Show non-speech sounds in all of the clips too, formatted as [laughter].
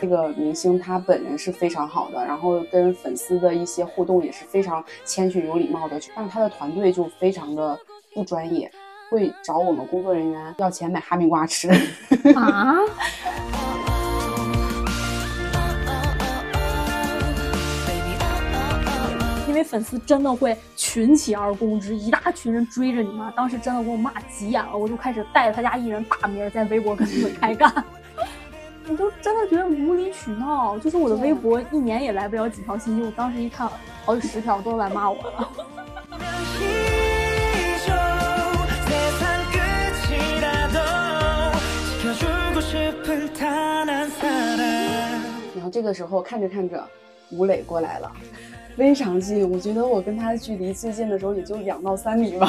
这个明星他本人是非常好的，然后跟粉丝的一些互动也是非常谦逊有礼貌的，但是他的团队就非常的不专业，会找我们工作人员要钱买哈密瓜吃。啊？因为粉丝真的会群起而攻之，一大群人追着你骂，当时真的给我骂急眼了，我就开始带着他家艺人大名在微博跟他们开干。我就真的觉得无理取闹，就是我的微博一年也来不了几条信息，我当时一看好几十条都来骂我了。[laughs] 然后这个时候看着看着，吴磊过来了，非常近，我觉得我跟他距离最近的时候也就两到三米吧。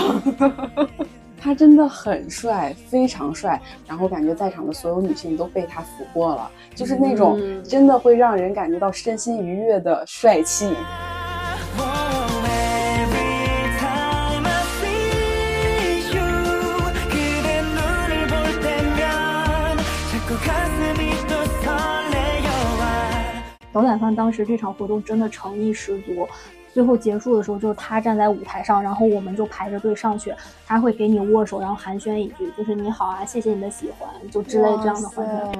他真的很帅，非常帅，然后感觉在场的所有女性都被他俘获了，就是那种真的会让人感觉到身心愉悦的帅气。小懒饭当时这场活动真的诚意十足。最后结束的时候，就是他站在舞台上，然后我们就排着队上去，他会给你握手，然后寒暄一句，就是你好啊，谢谢你的喜欢，就之类这样的寒暄。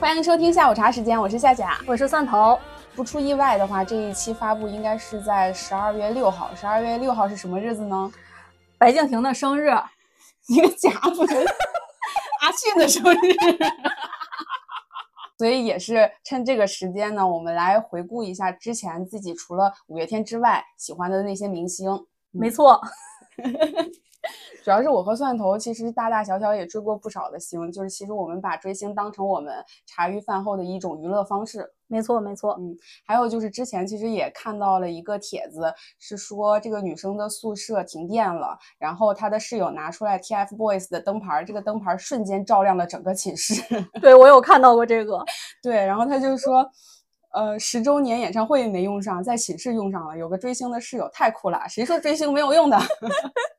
[laughs] 欢迎收听下午茶时间，我是夏夏，我是蒜头。不出意外的话，这一期发布应该是在十二月六号。十二月六号是什么日子呢？白敬亭的生日。[laughs] 一个假粉。阿信的生日，所以也是趁这个时间呢，我们来回顾一下之前自己除了五月天之外喜欢的那些明星。没错。主要是我和蒜头其实大大小小也追过不少的星，就是其实我们把追星当成我们茶余饭后的一种娱乐方式。没错，没错。嗯，还有就是之前其实也看到了一个帖子，是说这个女生的宿舍停电了，然后她的室友拿出来 TFBOYS 的灯牌，这个灯牌瞬间照亮了整个寝室。[laughs] 对我有看到过这个。[laughs] 对，然后他就说，呃，十周年演唱会没用上，在寝室用上了。有个追星的室友太酷了，谁说追星没有用的？[laughs]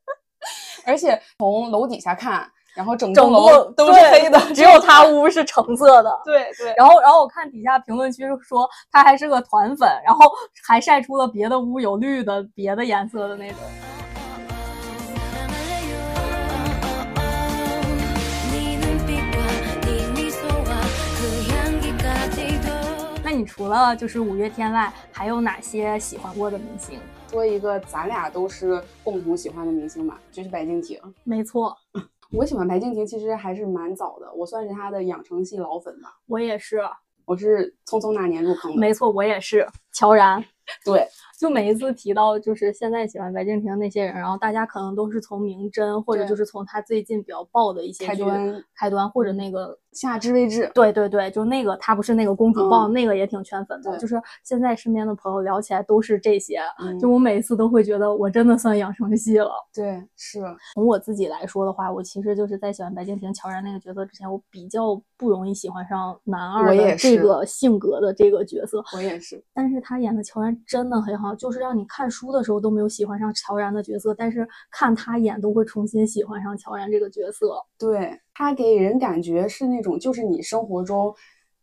而且从楼底下看，然后整栋楼都是黑的，[laughs] 只有他屋是橙色的。对对。然后，然后我看底下评论区说他还是个团粉，然后还晒出了别的屋有绿的、别的颜色的那种。那你除了就是五月天外，还有哪些喜欢过的明星？说一个咱俩都是共同喜欢的明星吧，就是白敬亭。没错，[laughs] 我喜欢白敬亭其实还是蛮早的，我算是他的养成系老粉吧。我也是，我是匆匆那年入坑的。没错，我也是。乔然，[laughs] 对。就每一次提到就是现在喜欢白敬亭的那些人，然后大家可能都是从名侦或者就是从他最近比较爆的一些开端开端或者那个夏至未至，对对对，就那个他不是那个公主抱那个也挺圈粉的。就是现在身边的朋友聊起来都是这些，就我每一次都会觉得我真的算养成系了。对，是从我自己来说的话，我其实就是在喜欢白敬亭、乔然那个角色之前，我比较不容易喜欢上男二的这个性格的这个角色。我也是，但是他演的乔然真的很好。就是让你看书的时候都没有喜欢上乔然的角色，但是看他演都会重新喜欢上乔然这个角色。对他给人感觉是那种就是你生活中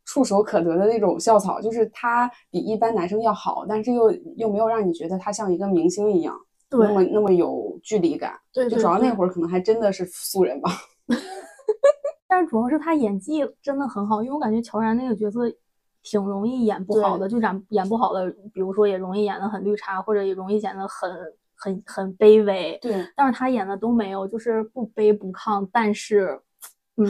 触手可得的那种校草，就是他比一般男生要好，但是又又没有让你觉得他像一个明星一样，那么那么有距离感。对，就主要那会儿可能还真的是素人吧。[laughs] 但是主要是他演技真的很好，因为我感觉乔然那个角色。挺容易演不好的，就演演不好的，比如说也容易演的很绿茶，或者也容易演得很很很卑微。对，但是他演的都没有，就是不卑不亢，但是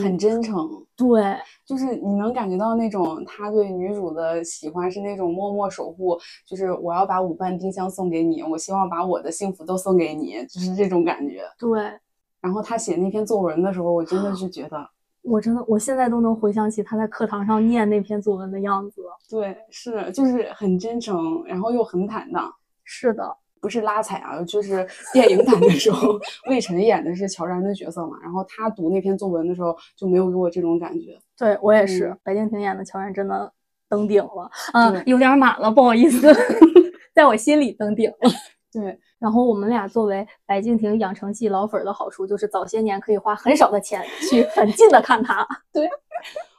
很真诚。对，就是你能感觉到那种他对女主的喜欢是那种默默守护，就是我要把五瓣丁香送给你，我希望把我的幸福都送给你，就是这种感觉。对，然后他写那篇作文的时候，我真的是觉得。我真的，我现在都能回想起他在课堂上念那篇作文的样子。对，是，就是很真诚，然后又很坦荡。是的，不是拉踩啊，就是电影版的时候，[laughs] 魏晨演的是乔然的角色嘛，然后他读那篇作文的时候就没有给我这种感觉。对我也是，白敬亭演的乔然真的登顶了，嗯，有点满了，不好意思，[laughs] 在我心里登顶了。对，然后我们俩作为白敬亭养成系老粉的好处，就是早些年可以花很少的钱去很近的看他。[laughs] 对，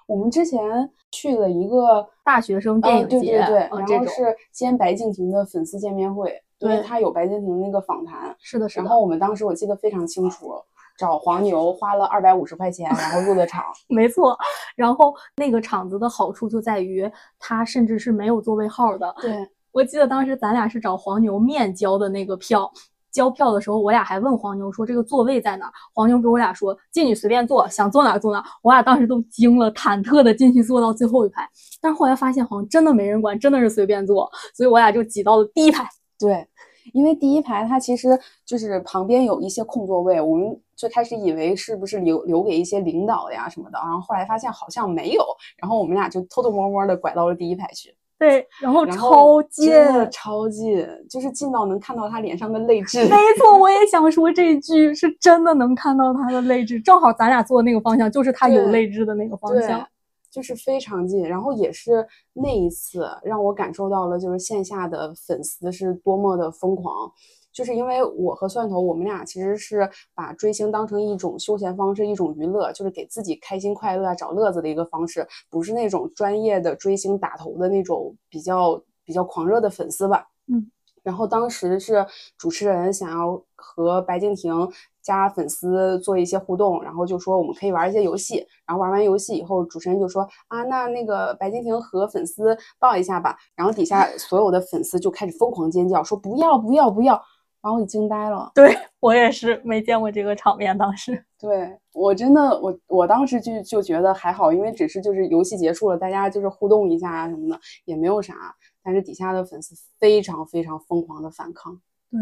我们之前去了一个大学生电影节，对对对，然后是兼白敬亭的粉丝见面会，因为他有白敬亭那个访谈。是的，是的。然后我们当时我记得非常清楚。找黄牛花了二百五十块钱，然后入的场，[laughs] 没错。然后那个场子的好处就在于，它甚至是没有座位号的。对，我记得当时咱俩是找黄牛面交的那个票，交票的时候，我俩还问黄牛说这个座位在哪？黄牛给我俩说进去随便坐，想坐哪坐哪。我俩当时都惊了，忐忑的进去坐到最后一排。但是后来发现好像真的没人管，真的是随便坐，所以我俩就挤到了第一排。对。因为第一排它其实就是旁边有一些空座位，我们最开始以为是不是留留给一些领导呀什么的，然后后来发现好像没有，然后我们俩就偷偷摸摸的拐到了第一排去。对，然后超近，超近，就是近到能看到他脸上的泪痣。没错，我也想说这句，是真的能看到他的泪痣，正好咱俩坐的那个方向就是他有泪痣的那个方向。就是非常近，然后也是那一次让我感受到了，就是线下的粉丝是多么的疯狂。就是因为我和蒜头，我们俩其实是把追星当成一种休闲方式，一种娱乐，就是给自己开心快乐、找乐子的一个方式，不是那种专业的追星打头的那种比较比较狂热的粉丝吧。嗯。然后当时是主持人想要和白敬亭。加粉丝做一些互动，然后就说我们可以玩一些游戏，然后玩完游戏以后，主持人就说啊，那那个白敬亭和粉丝抱一下吧，然后底下所有的粉丝就开始疯狂尖叫，说不要不要不要，然后我惊呆了。对我也是没见过这个场面，当时 [laughs] 对我真的我我当时就就觉得还好，因为只是就是游戏结束了，大家就是互动一下啊什么的也没有啥，但是底下的粉丝非常非常疯狂的反抗。对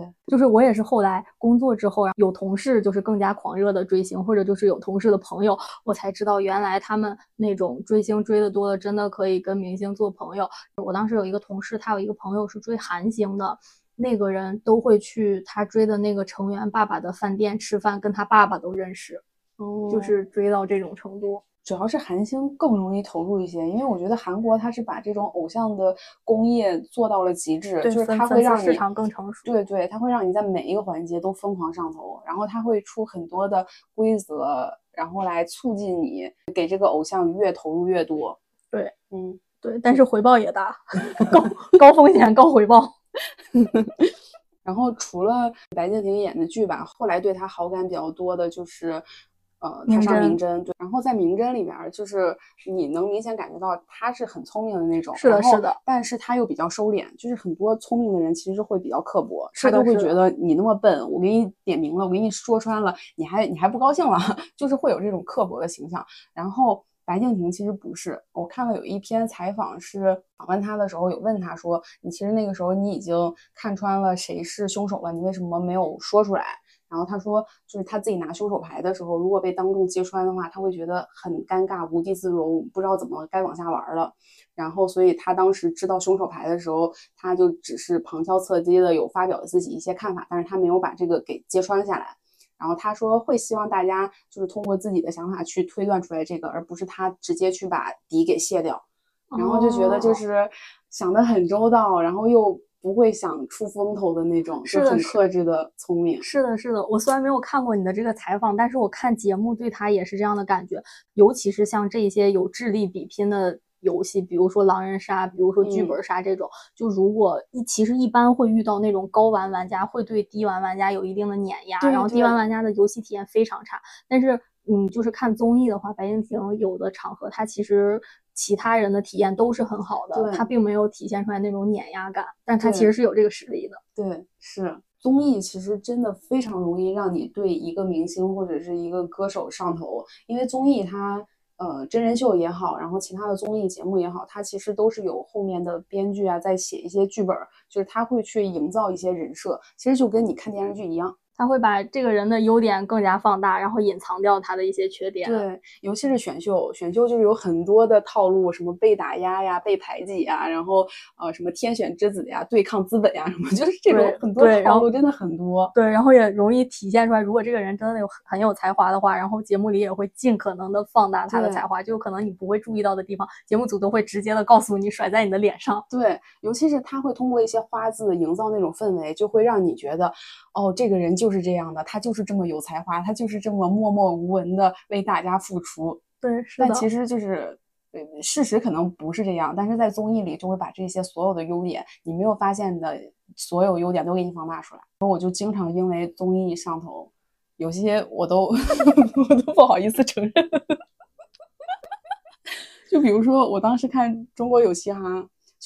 对，就是我也是后来工作之后，有同事就是更加狂热的追星，或者就是有同事的朋友，我才知道原来他们那种追星追的多了，真的可以跟明星做朋友。我当时有一个同事，他有一个朋友是追韩星的，那个人都会去他追的那个成员爸爸的饭店吃饭，跟他爸爸都认识，哦，就是追到这种程度。主要是韩星更容易投入一些，因为我觉得韩国他是把这种偶像的工业做到了极致，就是他会让市场更成熟。对对，他会让你在每一个环节都疯狂上头，然后他会出很多的规则，然后来促进你给这个偶像越投入越多。对，嗯，对，但是回报也大，[laughs] 高高风险高回报。[laughs] 然后除了白敬亭演的剧吧，后来对他好感比较多的就是。呃，他上明侦对，然后在明侦里边，就是你能明显感觉到他是很聪明的那种，是的，是的，但是他又比较收敛，就是很多聪明的人其实会比较刻薄，他都会觉得你那么笨，我给你点名了，我给你说穿了，你还你还不高兴了，[laughs] 就是会有这种刻薄的形象。然后白敬亭其实不是，我看了有一篇采访是访问他的时候有问他说，你其实那个时候你已经看穿了谁是凶手了，你为什么没有说出来？然后他说，就是他自己拿凶手牌的时候，如果被当众揭穿的话，他会觉得很尴尬、无地自容，不知道怎么该往下玩了。然后，所以他当时知道凶手牌的时候，他就只是旁敲侧击的有发表自己一些看法，但是他没有把这个给揭穿下来。然后他说会希望大家就是通过自己的想法去推断出来这个，而不是他直接去把底给卸掉。然后就觉得就是想的很周到，然后又。不会想出风头的那种，是很克制的聪明。是的，是的。我虽然没有看过你的这个采访，但是我看节目对他也是这样的感觉。尤其是像这些有智力比拼的游戏，比如说狼人杀，比如说剧本杀这种，就如果一其实一般会遇到那种高玩玩家会对低玩玩家有一定的碾压，然后低玩玩家的游戏体验非常差。但是，嗯，就是看综艺的话，白敬亭有的场合他其实。其他人的体验都是很好的，他并没有体现出来那种碾压感，但他其实是有这个实力的。对，是综艺其实真的非常容易让你对一个明星或者是一个歌手上头，因为综艺它呃真人秀也好，然后其他的综艺节目也好，它其实都是有后面的编剧啊在写一些剧本，就是他会去营造一些人设，其实就跟你看电视剧一样。他会把这个人的优点更加放大，然后隐藏掉他的一些缺点。对，尤其是选秀，选秀就是有很多的套路，什么被打压呀、被排挤呀，然后呃什么天选之子呀、对抗资本呀，什么 [laughs] 就是这种很多套路真的很多。对，然后也容易体现出来，如果这个人真的有很有才华的话，然后节目里也会尽可能的放大他的才华，就可能你不会注意到的地方，节目组都会直接的告诉你，甩在你的脸上。对，尤其是他会通过一些花字营造那种氛围，就会让你觉得，哦，这个人就是这样的，他。就是这么有才华，他就是这么默默无闻的为大家付出。对，是的。但其实就是，事实可能不是这样。但是在综艺里就会把这些所有的优点，你没有发现的所有优点都给你放大出来。我就经常因为综艺上头，有些我都 [laughs] 我都不好意思承认。[laughs] 就比如说我当时看《中国有嘻哈》。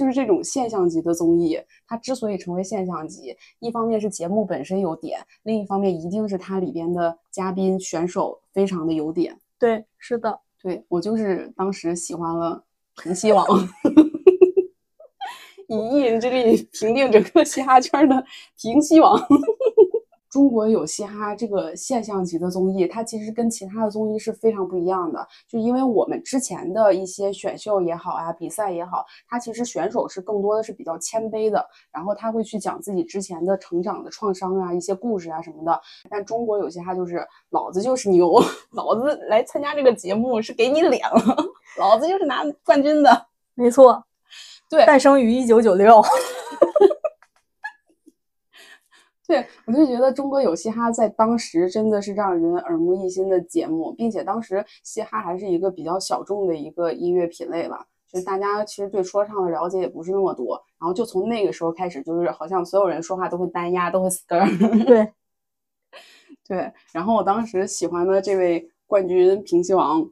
就是这种现象级的综艺，它之所以成为现象级，一方面是节目本身有点，另一方面一定是它里边的嘉宾选手非常的有点。对，是的，对我就是当时喜欢了平西王，[laughs] 以一人之力平定整个嘻哈圈的平西王。中国有嘻哈这个现象级的综艺，它其实跟其他的综艺是非常不一样的。就因为我们之前的一些选秀也好啊，比赛也好，它其实选手是更多的是比较谦卑的，然后他会去讲自己之前的成长的创伤啊、一些故事啊什么的。但中国有嘻哈就是老子就是牛，[laughs] 老子来参加这个节目是给你脸了，老子就是拿冠军的。没错，对，诞生于一九九六。[laughs] 对，我就觉得中国有嘻哈在当时真的是让人耳目一新的节目，并且当时嘻哈还是一个比较小众的一个音乐品类吧，就是大家其实对说唱的了解也不是那么多。然后就从那个时候开始，就是好像所有人说话都会单压，都会 skr。对，[laughs] 对。然后我当时喜欢的这位冠军平西王，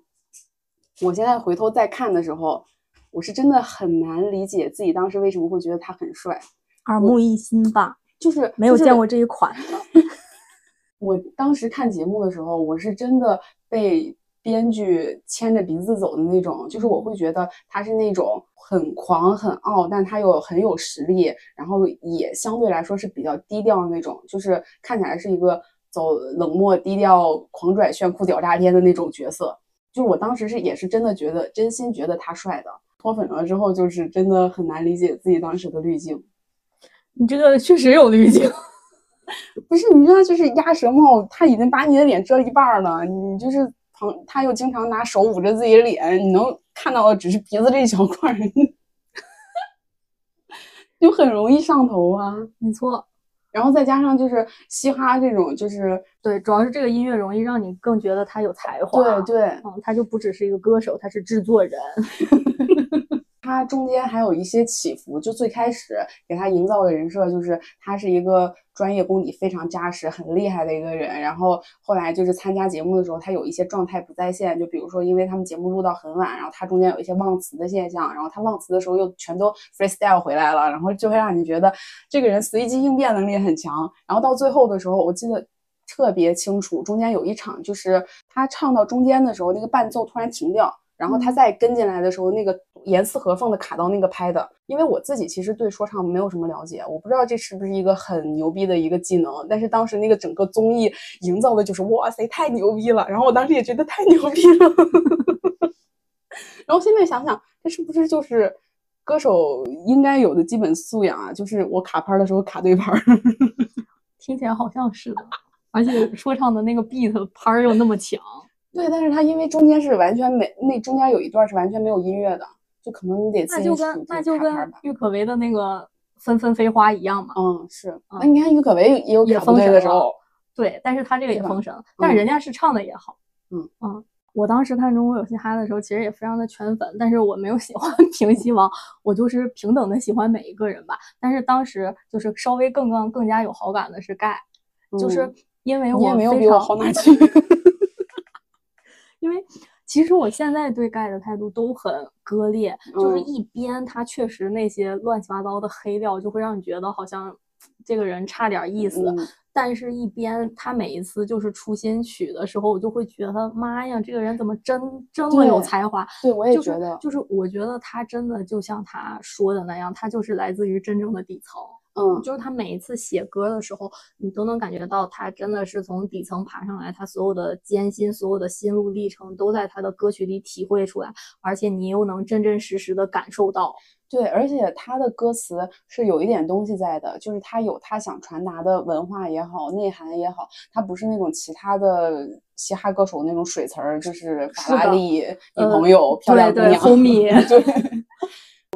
我现在回头再看的时候，我是真的很难理解自己当时为什么会觉得他很帅，耳目一新吧。就是没有见过这一款的。[laughs] 我当时看节目的时候，我是真的被编剧牵着鼻子走的那种。就是我会觉得他是那种很狂很傲，但他又很有实力，然后也相对来说是比较低调的那种。就是看起来是一个走冷漠低调、狂拽炫酷屌炸天的那种角色。就是我当时是也是真的觉得，真心觉得他帅的。脱粉了之后，就是真的很难理解自己当时的滤镜。你这个确实有滤镜，[laughs] 不是？你知道，就是鸭舌帽，他已经把你的脸遮了一半了。你就是旁，他又经常拿手捂着自己的脸，你能看到的只是鼻子这一小块，[laughs] 就很容易上头啊。没错，然后再加上就是嘻哈这种，就是对，主要是这个音乐容易让你更觉得他有才华。对对，嗯，他就不只是一个歌手，他是制作人。[laughs] 他中间还有一些起伏，就最开始给他营造的人设就是他是一个专业功底非常扎实、很厉害的一个人。然后后来就是参加节目的时候，他有一些状态不在线，就比如说因为他们节目录到很晚，然后他中间有一些忘词的现象，然后他忘词的时候又全都 freestyle 回来了，然后就会让你觉得这个人随机应变能力很强。然后到最后的时候，我记得特别清楚，中间有一场就是他唱到中间的时候，那个伴奏突然停掉。然后他再跟进来的时候，那个严丝合缝的卡到那个拍的。因为我自己其实对说唱没有什么了解，我不知道这是不是一个很牛逼的一个技能。但是当时那个整个综艺营造的就是哇塞，太牛逼了。然后我当时也觉得太牛逼了。[laughs] 然后现在想想，这是不是就是歌手应该有的基本素养啊？就是我卡拍的时候卡对拍。[laughs] 听起来好像是的，而且说唱的那个 beat 拍又那么强。对，但是他因为中间是完全没，那中间有一段是完全没有音乐的，就可能你得自己那就跟那就跟郁可唯的那个纷纷飞花一样嘛。嗯，是。那你看郁可唯也有也封神的时候，对，但是他这个也封神，但是人家是唱的也好。嗯嗯，我当时看中国有嘻哈的时候，其实也非常的圈粉，但是我没有喜欢 [laughs] 平西王，我就是平等的喜欢每一个人吧。但是当时就是稍微更更更加有好感的是盖，就是因为我没有比我好哪去。因为其实我现在对盖的态度都很割裂，就是一边他确实那些乱七八糟的黑料就会让你觉得好像这个人差点意思，但是一边他每一次就是出新曲的时候，我就会觉得妈呀，这个人怎么真这么有才华？对我也觉得，就是我觉得他真的就像他说的那样，他就是来自于真正的底层。嗯，就是他每一次写歌的时候，你都能感觉到他真的是从底层爬上来，他所有的艰辛、所有的心路历程都在他的歌曲里体会出来，而且你又能真真实实的感受到。对，而且他的歌词是有一点东西在的，就是他有他想传达的文化也好，内涵也好，他不是那种其他的嘻哈歌手那种水词儿，就是法拉利、女朋友、漂亮姑对对娘。，homie [laughs] 对，[laughs]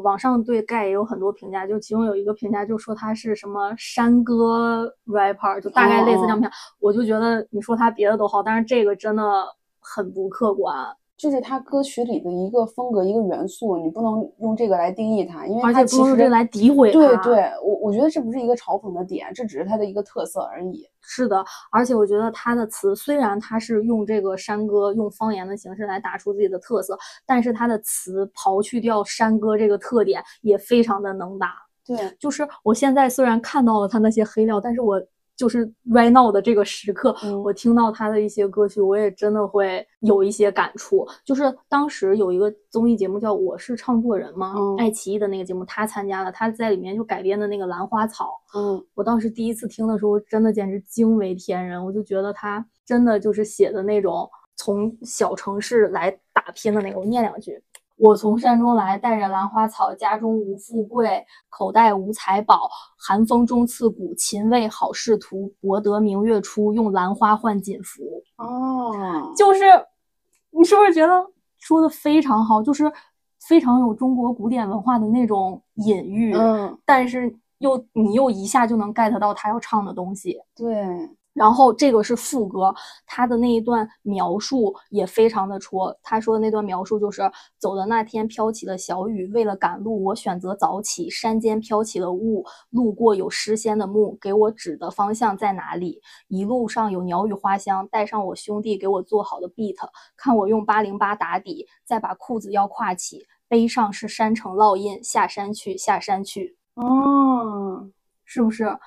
网上对盖也有很多评价，就其中有一个评价就说他是什么山歌 rapper，就大概类似这样评价。我就觉得你说他别的都好，但是这个真的很不客观，就是他歌曲里的一个风格、一个元素，你不能用这个来定义它，因为而且其实不能这个来诋毁他对对，我我觉得这不是一个嘲讽的点，这只是他的一个特色而已。是的，而且我觉得他的词虽然他是用这个山歌、用方言的形式来打出自己的特色，但是他的词刨去掉山歌这个特点，也非常的能打。对，就是我现在虽然看到了他那些黑料，但是我就是 right now 的这个时刻，嗯我听到他的一些歌曲，我也真的会有一些感触。就是当时有一个综艺节目叫《我是唱作人》嘛，嗯爱奇艺的那个节目，他参加了，他在里面就改编的那个《兰花草》。嗯我当时第一次听的时候，真的简直惊为天人，我就觉得他真的就是写的那种从小城市来打拼的那个。我念两句：我从山中来，带着兰花草，家中无富贵，口袋无财宝，寒风中刺骨，勤为好仕途，博得明月出，用兰花换锦服。哦，就是你是不是觉得说的非常好？就是非常有中国古典文化的那种隐喻，嗯，但是又你又一下就能 get 到他要唱的东西。对，然后这个是副歌，他的那一段描述也非常的戳。他说的那段描述就是：走的那天飘起了小雨，为了赶路，我选择早起。山间飘起了雾，路过有诗仙的墓，给我指的方向在哪里？一路上有鸟语花香，带上我兄弟给我做好的 beat，看我用八零八打底，再把裤子要挎起。背上是山城烙印，下山去，下山去。哦，是不是？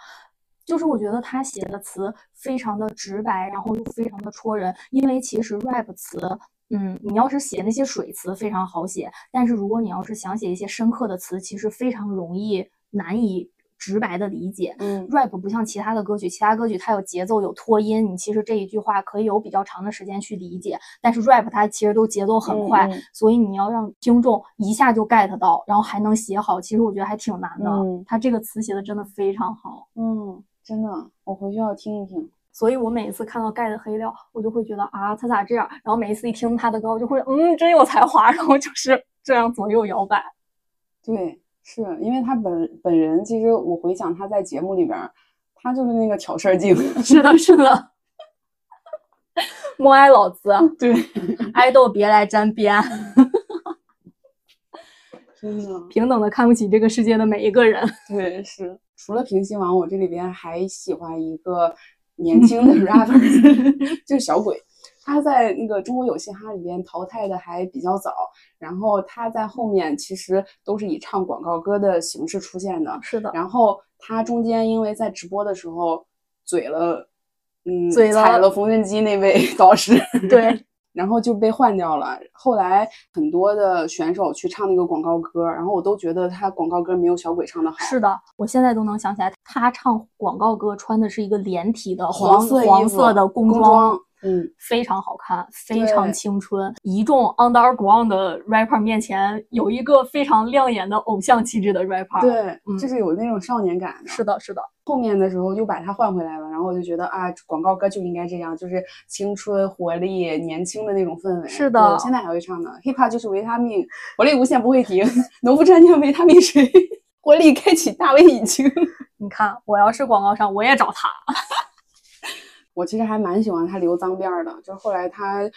就是我觉得他写的词非常的直白，然后又非常的戳人。因为其实 rap 词，嗯，你要是写那些水词非常好写，但是如果你要是想写一些深刻的词，其实非常容易难以直白的理解。嗯 rap 不像其他的歌曲，其他歌曲它有节奏有拖音，你其实这一句话可以有比较长的时间去理解，但是 rap 它其实都节奏很快，所以你要让听众一下就 get 到，然后还能写好，其实我觉得还挺难的。嗯他这个词写的真的非常好，嗯，真的，我回去要听一听。所以我每一次看到盖的黑料，我就会觉得啊，他咋这样？然后每一次一听他的歌，我就会嗯，真有才华，[laughs] 然后就是这样左右摇摆。对，是因为他本本人，其实我回想他在节目里边儿，他就是那个挑事儿精。[laughs] 是的，是的。[laughs] 默哀老子，对，爱豆别来沾边，真的，平等的看不起这个世界的每一个人。[laughs] 对，是。除了平西王，我这里边还喜欢一个 [laughs] 年轻的 rapper，[laughs] 就是小鬼。他在那个《中国有嘻哈》里边淘汰的还比较早，然后他在后面其实都是以唱广告歌的形式出现的。是的，然后他中间因为在直播的时候嘴了，嗯，踩了缝纫机那位导师，对，然后就被换掉了。后来很多的选手去唱那个广告歌，然后我都觉得他广告歌没有小鬼唱的好。是的，我现在都能想起来，他唱广告歌穿的是一个连体的黄黄色黄色的工装，嗯，非常好看，非常青春。一众 underground 的 rapper 面前，有一个非常亮眼的偶像气质的 rapper。，对，嗯就是有那种少年感的。是的，是的，后面的时候又把它换回来了，然后我就觉得啊，广告歌就应该这样，就是青春活力、年轻的那种氛围。是的我现在还会唱呢。hiphop 就是维他命，活力无限不会停，农夫山泉维他命水，活力开启大胃引擎。[laughs] 你看，我要是广告商，我也找他。我其实还蛮喜欢他留脏辫儿的，就是后来他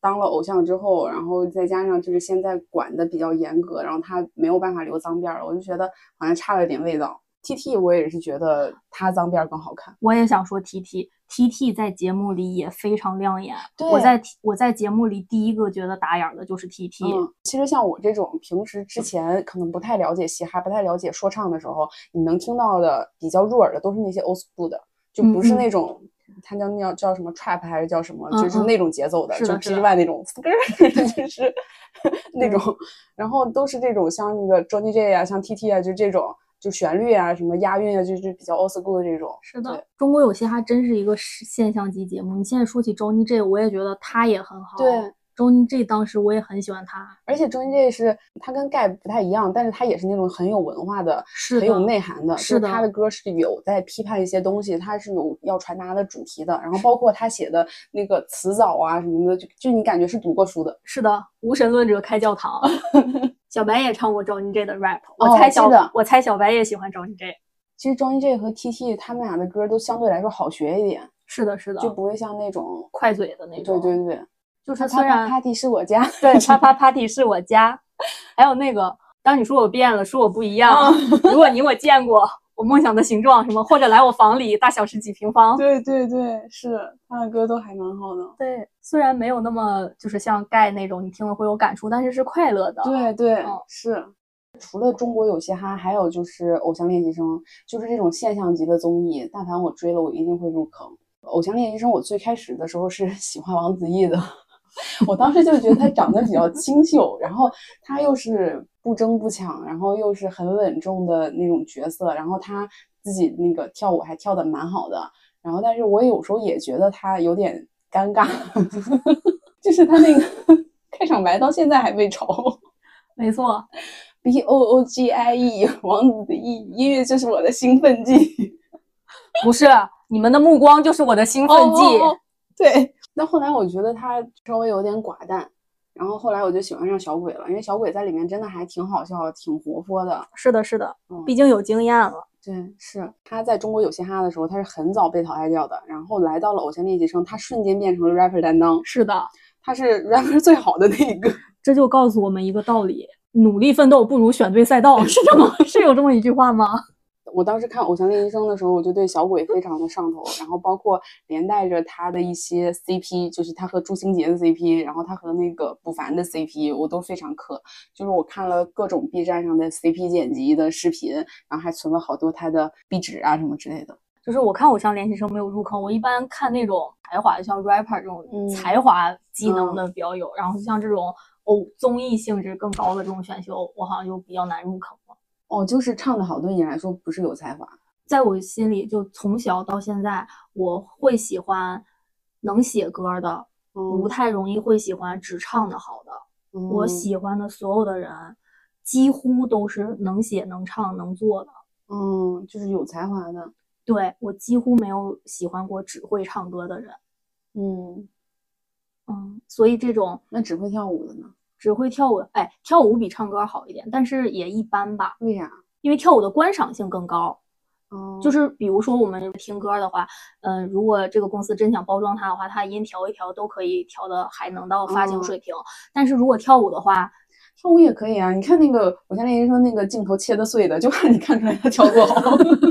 当了偶像之后，然后再加上就是现在管的比较严格，然后他没有办法留脏辫儿了，我就觉得好像差了点味道。T T 我也是觉得他脏辫儿更好看。我也想说 T T T T 在节目里也非常亮眼。对我在我在节目里第一个觉得打眼儿的就是 T T。嗯，其实像我这种平时之前可能不太了解嘻哈、不太了解说唱的时候，你能听到的比较入耳的都是那些 old school 的，就不是那种。它叫那叫叫什么 trap 还是叫什么？就是那种节奏的，就是的是 G 的 Y 那种，[laughs] 就是那种，然后都是这种像那个 Johnny J 啊，像 T T 啊，就这种，就旋律啊，什么押韵啊，就是比较 old school 的这种。是的，中国有嘻哈真是一个现象级节目。你现在说起 Johnny J，我也觉得他也很好。对，Johnny J 当时我也很喜欢他。而且周星这是他跟盖不太一样，但是他也是那种很有文化的，是很有内涵的。是的他的歌是有在批判一些东西，他是有要传达的主题的。然后包括他写的那个词藻啊什么的，就就你感觉是读过书的。是的，无神论者开教堂。[laughs] 小白也唱过 Johnny J 的 rap，我哦猜小、我猜小白也喜欢 Johnny J。其实周星这和 T T 他们俩的歌都相对来说好学一点，是的，是的，就不会像那种。快嘴的那种对。对对，就是虽然 party 是我家，对啪啪 party 是我家，还有那个当你说我变了，说我不一样，如果你我见过我梦想的形状什么，或者来我房里，大小是几平方。对对对，是他的歌都还蛮好的。对，虽然没有那么就是像盖那种你听了会有感触，但是是快乐的。对对，嗯是。除了中国有嘻哈，还有就是《偶像练习生》，就是这种现象级的综艺，但凡我追了，我一定会入坑。《偶像练习生》，我最开始的时候是 [laughs] 喜欢王子异的，我当时就觉得他长得比较清秀，然后他又是不争不抢，然后又是很稳重的那种角色，然后他自己那个跳舞还跳的蛮好的，然后但是我有时候也觉得他有点尴尬，[laughs] 就是他那个开场白到现在还被嘲。没错，B O O G I E，王子的 E，音乐就是我的兴奋剂。不是你们的目光就是我的兴奋剂。对，那后来我觉得他稍微有点寡淡，然后后来我就喜欢上小鬼了，因为小鬼在里面真的还挺好笑、挺活泼的。是的，是的，嗯毕竟有经验了。对，是他在中国有嘻哈的时候，他是很早被淘汰掉的，然后来到了偶像练习生，他瞬间变成了 rapper 担当，是的，他是 [laughs] rapper 最好的那一个。这就告诉我们一个道理：努力奋斗不如选对赛道，是这么是有这么一句话吗？我当时看《偶像练习生》的时候，我就对小鬼非常的上头，然后包括连带着他的一些 CP，就是他和朱星杰的 CP，然后他和那个卜凡的 CP，我都非常磕。就是我看了各种 B 站上的 CP 剪辑的视频，然后还存了好多他的壁纸啊什么之类的。就是我看偶像练习生没有入坑，我一般看那种才华，像 rapper 这种嗯才华技能的比较有，然后像这种偶综艺性质更高的这种选秀，我好像就比较难入坑了。哦，就是唱的好，对你来说不是有才华。在我心里，就从小到现在，我会喜欢能写歌的，不嗯，太容易会喜欢只唱的好的。我嗯喜欢的所有的人，几乎都是能写、能唱、能做的。嗯，就是有才华的。对我几乎没有喜欢过只会唱歌的人。嗯，嗯，所以这种那只会跳舞的呢？只会跳舞，哎，跳舞比唱歌好一点，但是也一般吧，为啥？因为跳舞的观赏性更高。哦，就是比如说我们听歌的话，嗯、如果这个公司真想包装它的话，它音调一调都可以调的还能到发行哦水平。但是如果跳舞的话，跳舞也可以啊。你看那个《偶像练习生》那个镜头切的碎的，就怕你看出来他跳不好。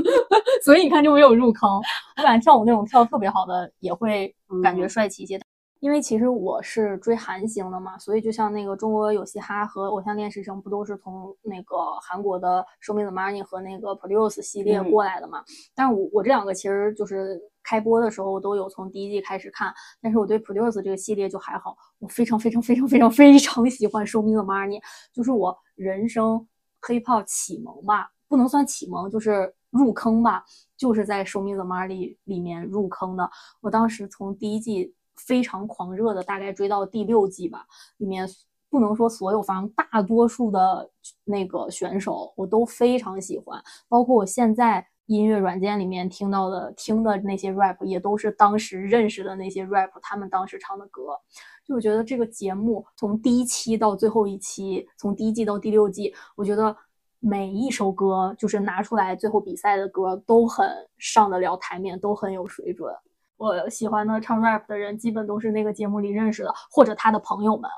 [laughs] 所以你看就没有入坑。我感觉跳舞那种跳得特别好的也会感觉嗯帅气一些。因为其实我是追韩星的嘛，所以就像那个中国有嘻哈和偶像练习生不都是从那个韩国的 Show Me the Money 和那个 Produce 系列嗯过来的嘛？但是我我这两个其实就是开播的时候都有从第一季开始看，但是我对 Produce 这个系列就还好，我非常非常非常非常非常喜欢 Show Me the Money，就是我人生 hiphop 启蒙吧，不能算启蒙，就是入坑吧，就是在《Show Me the Money》里面入坑的。我当时从第一季非常狂热的，大概追到第六季吧，里面不能说所有，反正大多数的那个选手我都非常喜欢，包括我现在。音乐软件里面听到的、听的那些 rap，也都是当时认识的那些 rap，他们当时唱的歌。就我觉得这个节目从第一期到最后一期，从第一季到第六季，我觉得每一首歌就是拿出来最后比赛的歌都很上得了台面，都很有水准。我喜欢的唱 rap 的人，基本都是那个节目里认识的，或者他的朋友们。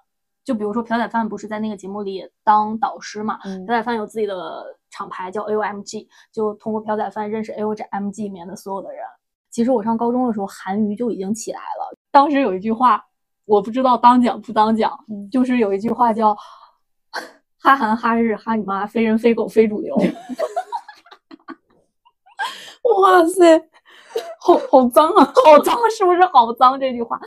就比如说朴宰范不是在那个节目里当导师嘛？嗯朴宰范有自己的厂牌叫 AOMG，就通过朴宰范认识 AOMG 里面的所有的人。其实我上高中的时候，韩娱就已经起来了。当时有一句话，我不知道当讲不当讲，嗯就是有一句话叫“哈韩哈日哈你妈，非人非狗非主流。[laughs] ” [laughs] 哇塞，好好脏啊，[laughs] 好脏，是不是好脏这句话？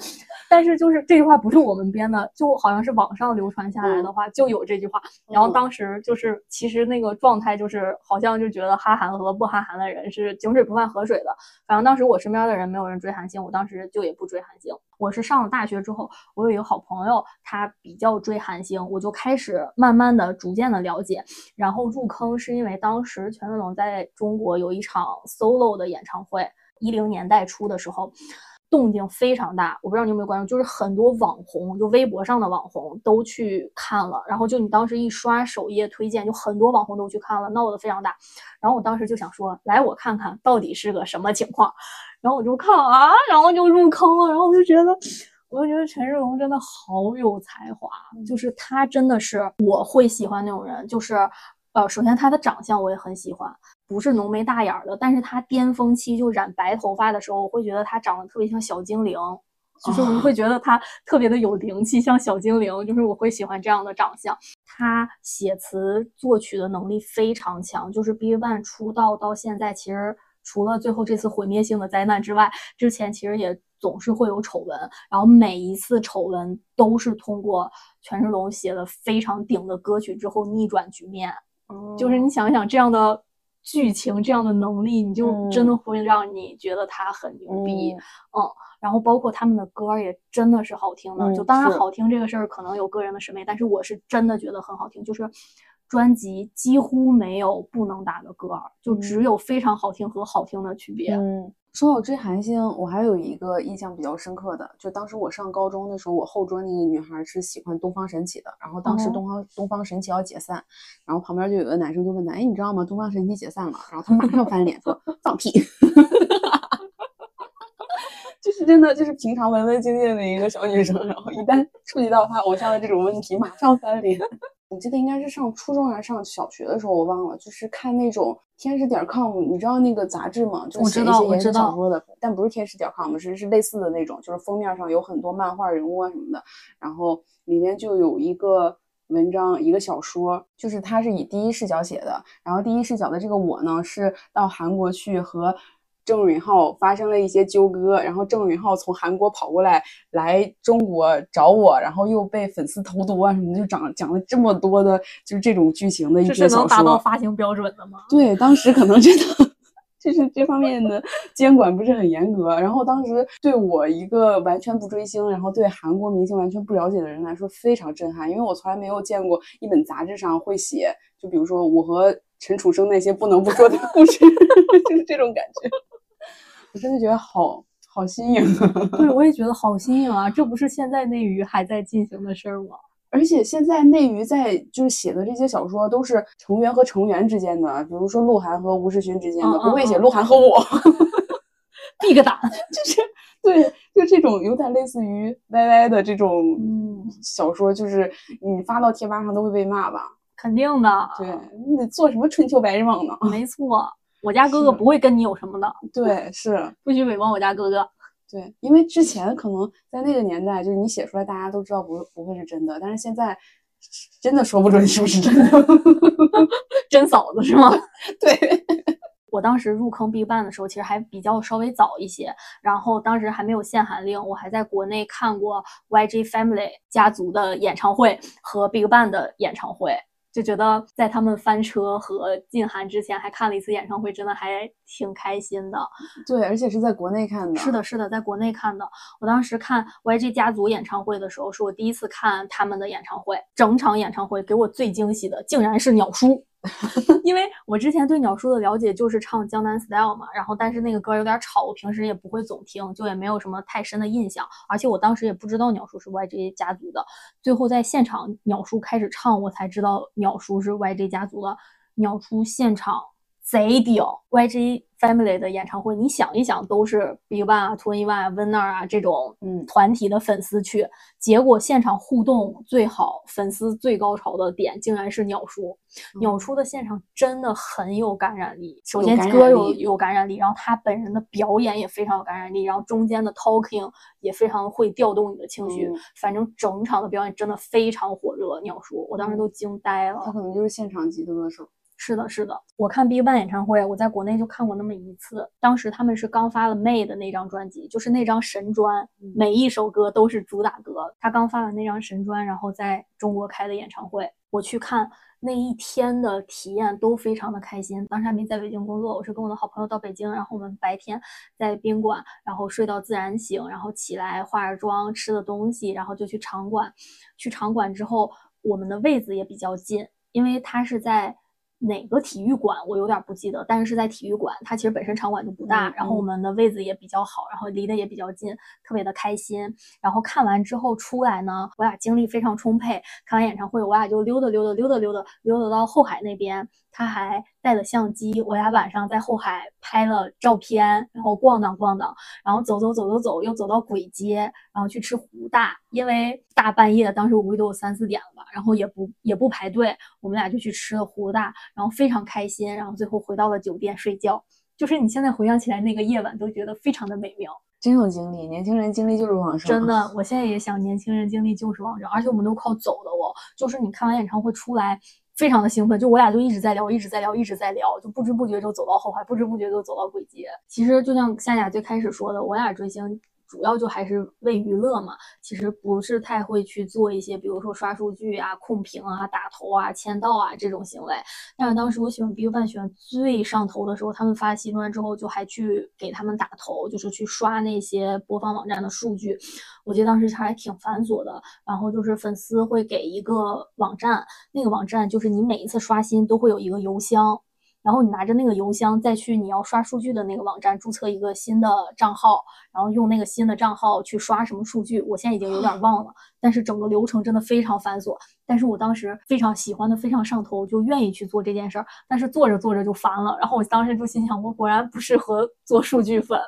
但是就是这句话不是我们编的，就好像是网上流传下来的话，就有这句话。然后当时就是其实那个状态就是好像就觉得哈韩和不哈韩的人是井水不犯河水的。反正当时我身边的人没有人追韩星，我当时就也不追韩星。我是上了大学之后，我有一个好朋友，他比较追韩星，我就开始慢慢的、逐渐的了解。然后入坑是因为当时权志龙在中国有一场 solo 的演唱会，一零年代初的时候。动静非常大，我不知道你有没有关注，就是很多网红，就微博上的网红都去看了，然后就你当时一刷首页推荐，就很多网红都去看了，闹得非常大。然后我当时就想说，来我看看到底是个什么情况。然后我就看啊，然后就入坑了，然后我就觉得，我就觉得权志龙真的好有才华，就是他真的是我会喜欢那种人，就是。呃，首先他的长相我也很喜欢，不是浓眉大眼的，但是他巅峰期就染白头发的时候，我会觉得他长得特别像小精灵，就是我会觉得他特别的有灵气，像小精灵，就是我会喜欢这样的长相。他写词作曲的能力非常强，就是 BigBang 出道到现在，其实除了最后这次毁灭性的灾难之外，之前其实也总是会有丑闻，然后每一次丑闻都是通过权志龙写的非常顶的歌曲之后逆转局面。就是你想想这样的剧情，这样的能力，你就真的会让你觉得他很牛逼，嗯。然后包括他们的歌也真的是好听的，就当然好听这个事儿可能有个人的审美，但是我是真的觉得很好听。就是专辑几乎没有不能打的歌，就只有非常好听和好听的区别。嗯。说到追韩星，我还有一个印象比较深刻的，就当时我上高中的时候，我后桌那个女孩是喜欢东方神起的。然后当时东方东方神起要解散，然后旁边就有个男生就问他：“哎，你知道吗？东方神起解散了。”然后他马上翻脸说：“放屁！”就是真的，就是平常文文静静的一个小女生，然后一旦触及到她偶像的这种问题，马上翻脸。我记得应该是上初中还是上小学的时候，我忘了。就是看那种天使点 com，你知道那个杂志吗？就是写一些言情小说的，但不是天使点 com，是是类似的那种，就是封面上有很多漫画人物啊什么的。然后里面就有一个文章，一个小说，就是它是以第一视角写的。然后第一视角的这个我呢，是到韩国去和。郑允浩发生了一些纠葛，然后郑允浩从韩国跑过来来中国找我，然后又被粉丝投毒啊什么，就讲讲了这么多的，就是这种剧情的一些小说。这是能达到发行标准的吗？对，当时可能真的就是这方面的监管不是很严格。然后当时对我一个完全不追星，然后对韩国明星完全不了解的人来说非常震撼，因为我从来没有见过一本杂志上会写，就比如说我和陈楚生那些不能不说的故事，[laughs] 就是这种感觉。我真的觉得好好新颖啊！[laughs] 对，我也觉得好新颖啊！这不是现在内娱还在进行的事儿吗？而且现在内娱在就是写的这些小说都是成员和成员之间的，比如说鹿晗和吴世勋之间的，不会写鹿晗和我，[laughs] 闭个胆，就是对，就这种有点类似于 YY 的这种小说，就是你发到贴吧上都会被骂吧？肯定的，对你得做什么春秋白日梦呢？没错。我家哥哥不会跟你有什么的，对，是不许诽谤我家哥哥。对，因为之前可能在那个年代，就是你写出来，大家都知道不不会是真的，但是现在真的说不准是不是真的。[laughs] 真嫂子是吗？[laughs] 对，[laughs] 我当时入坑 BigBang 的时候，其实还比较稍微早一些，然后当时还没有限韩令，我还在国内看过 YG Family 家族的演唱会和 BigBang 的演唱会。就觉得在他们翻车和禁韩之前，还看了一次演唱会，真的还挺开心的。对，而且是在国内看的。是的，是的，在国内看的。我当时看 YG 家族演唱会的时候，是我第一次看他们的演唱会。整场演唱会给我最惊喜的，竟然是鸟叔。[laughs] 因为我之前对鸟叔的了解就是唱《江南 Style》嘛，然后但是那个歌有点吵，我平时也不会总听，就也没有什么太深的印象。而且我当时也不知道鸟叔是 YG 家族的，最后在现场鸟叔开始唱，我才知道鸟叔是 YG 家族的。鸟叔现场。贼屌！YG Family 的演唱会，你想一想，都是 BigBang 啊、Twenty One 啊、Winner 啊这种嗯团体的粉丝去，结果现场互动最好、粉丝最高潮的点，竟然是鸟叔。鸟叔的现场真的很有感染力。首先歌有有感染力，然后他本人的表演也非常有感染力，然后中间的 Talking 也非常会调动你的情绪。反正整场的表演真的非常火热。鸟叔，我当时都惊呆了。他可能就是现场级的歌手。是的，是的，我看 BigBang 演唱会，我在国内就看过那么一次。当时他们是刚发了《May》的那张专辑，就是那张神专，每一首歌都是主打歌。他刚发完那张神专，然后在中国开的演唱会，我去看那一天的体验都非常的开心。当时还没在北京工作，我是跟我的好朋友到北京，然后我们白天在宾馆，然后睡到自然醒，然后起来化着妆，吃的东西，然后就去场馆。去场馆之后，我们的位子也比较近，因为他是在。哪个体育馆我有点不记得，但是是在体育馆，它其实本身场馆就不大，然后我们的位子也比较好，然后离得也比较近，特别的开心。然后看完之后出来呢，我俩精力非常充沛。看完演唱会，我俩就溜达溜达溜达溜达溜达到后海那边。他还带了相机，我俩晚上在后海拍了照片，然后逛荡逛荡，然后走走走走走，又走到簋街，然后去吃胡大，因为大半夜，当时我估计都有三四点了吧，然后也不也不排队，我们俩就去吃了胡大，然后非常开心，然后最后回到了酒店睡觉。就是你现在回想起来那个夜晚，都觉得非常的美妙。真有精力，年轻人精力就是旺盛。真的，我现在也想，年轻人精力就是旺盛，而且我们都靠走的哦，就是你看完演唱会出来。非常的兴奋，就我俩就一直在聊，一直在聊，一直在聊，就不知不觉就走到后海，不知不觉就走到鬼街。其实就像夏夏最开始说的，我俩追星。主要就还是为娱乐嘛，其实不是太会去做一些，比如说刷数据啊、控屏啊、打头啊、签到啊这种行为。但是当时我喜欢 BigBang 喜欢最上头的时候，他们发新专之后，就还去给他们打头，就是去刷那些播放网站的数据。我记得当时还挺繁琐的，然后就是粉丝会给一个网站，那个网站就是你每一次刷新都会有一个邮箱。然后你拿着那个邮箱，再去你要刷数据的那个网站注册一个新的账号，然后用那个新的账号去刷什么数据，我现在已经有点忘了。但是整个流程真的非常繁琐，但是我当时非常喜欢的，非常上头，就愿意去做这件事儿。但是做着做着就烦了，然后我当时就心想，我果然不适合做数据粉。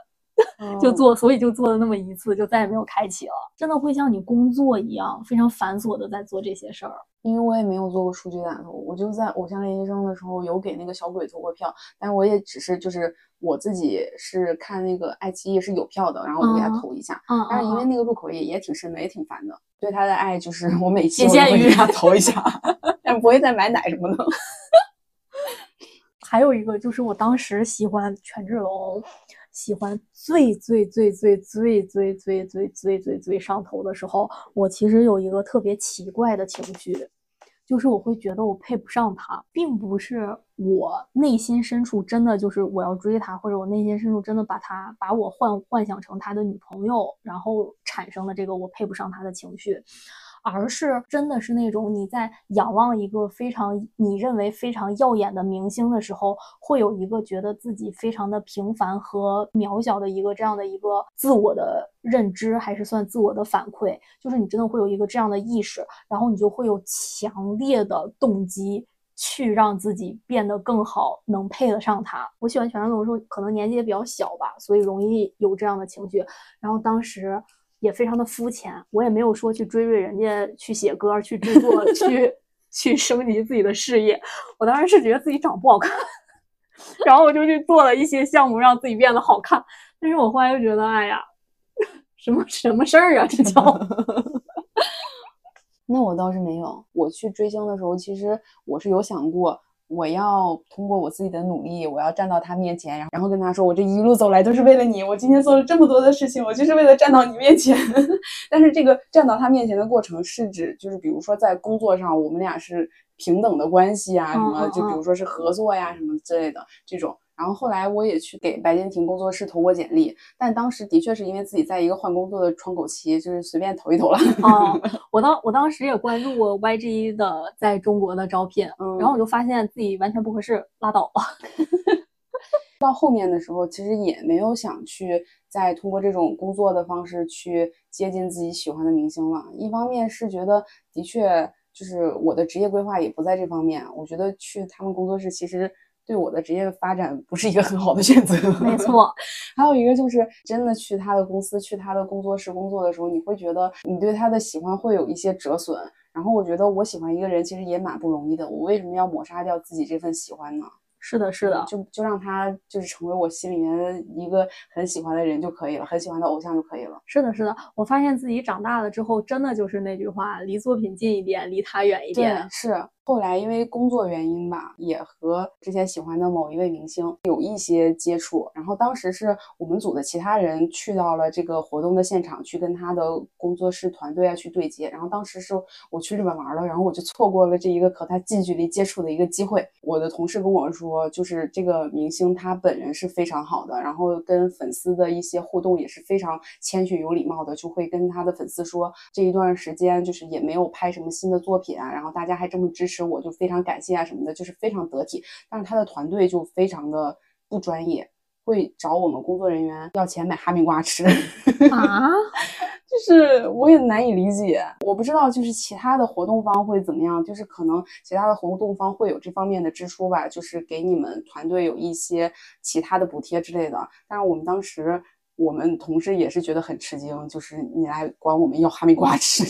就做，所以就做了那么一次，就再也没有开启了。真的会像你工作一样，非常繁琐的在做这些事儿。因为我也没有做过数据打头，我就在偶像练习生的时候有给那个小鬼投过票，但是我也只是就是我自己是看那个爱奇艺是有票的，然后我就给他投一下。嗯。但是因为那个入口也也挺深的，也挺烦的。对他的爱就是我每期都会给他投一下，[laughs] 但不会再买奶什么的。[laughs] 还有一个就是我当时喜欢权志龙。喜欢最最最最最最最最最最最上头的时候，我其实有一个特别奇怪的情绪，就是我会觉得我配不上他，并不是我内心深处真的就是我要追他，或者我内心深处真的把他把我幻幻想成他的女朋友，然后产生了这个我配不上他的情绪。而是真的是那种你在仰望一个非常你认为非常耀眼的明星的时候，会有一个觉得自己非常的平凡和渺小的一个这样的一个自我的认知，还是算自我的反馈，就是你真的会有一个这样的意识，然后你就会有强烈的动机去让自己变得更好，能配得上他。我喜欢权志龙的时候，可能年纪也比较小吧，所以容易有这样的情绪。然后当时。也非常的肤浅，我也没有说去追追人家，去写歌，去制作，去 [laughs] 去升级自己的事业。我当时是觉得自己长不好看，[laughs] 然后我就去做了一些项目，让自己变得好看。但是我后来又觉得，哎呀，[laughs] 什么什么事儿啊，这叫？那我倒是没有。我去追星的时候，其实我是有想过。我要通过我自己的努力，我要站到他面前，然后然后跟他说，我这一路走来都是为了你，我今天做了这么多的事情，我就是为了站到你面前。[laughs] 但是这个站到他面前的过程是指，就是比如说在工作上，我们俩是平等的关系啊，什么就比如说是合作呀，什么之类的这种。然后后来我也去给白敬亭工作室投过简历，但当时的确是因为自己在一个换工作的窗口期，就是随便投一投了。啊，[laughs] 我当我当时也关注过 YG 的在中国的招聘，嗯然后我就发现自己完全不合适，拉倒了。[laughs] 到后面的时候，其实也没有想去再通过这种工作的方式去接近自己喜欢的明星了。一方面是觉得的确就是我的职业规划也不在这方面，我觉得去他们工作室其实。对我的职业发展不是一个很好的选择，没错。[laughs] 还有一个就是，真的去他的公司、去他的工作室工作的时候，你会觉得你对他的喜欢会有一些折损。然后我觉得我喜欢一个人其实也蛮不容易的，我为什么要抹杀掉自己这份喜欢呢？是的，是的，就就让他就是成为我心里面一个很喜欢的人就可以了，很喜欢的偶像就可以了。是的，是的，我发现自己长大了之后，真的就是那句话，离作品近一点，离他远一点。是后来因为工作原因吧，也和之前喜欢的某一位明星有一些接触。然后当时是我们组的其他人去到了这个活动的现场，去跟他的工作室团队啊去对接。然后当时是我去日本玩了，然后我就错过了这一个和他近距离接触的一个机会。我的同事跟我说，就是这个明星他本人是非常好的，然后跟粉丝的一些互动也是非常谦逊有礼貌的，就会跟他的粉丝说这一段时间就是也没有拍什么新的作品啊，然后大家还这么支持。是，我就非常感谢啊什么的，就是非常得体。但是他的团队就非常的不专业，会找我们工作人员要钱买哈密瓜吃啊，[laughs] 就是我也难以理解。我不知道就是其他的活动方会怎么样，就是可能其他的活动方会有这方面的支出吧，就是给你们团队有一些其他的补贴之类的。但是我们当时我们同事也是觉得很吃惊，就是你来管我们要哈密瓜吃。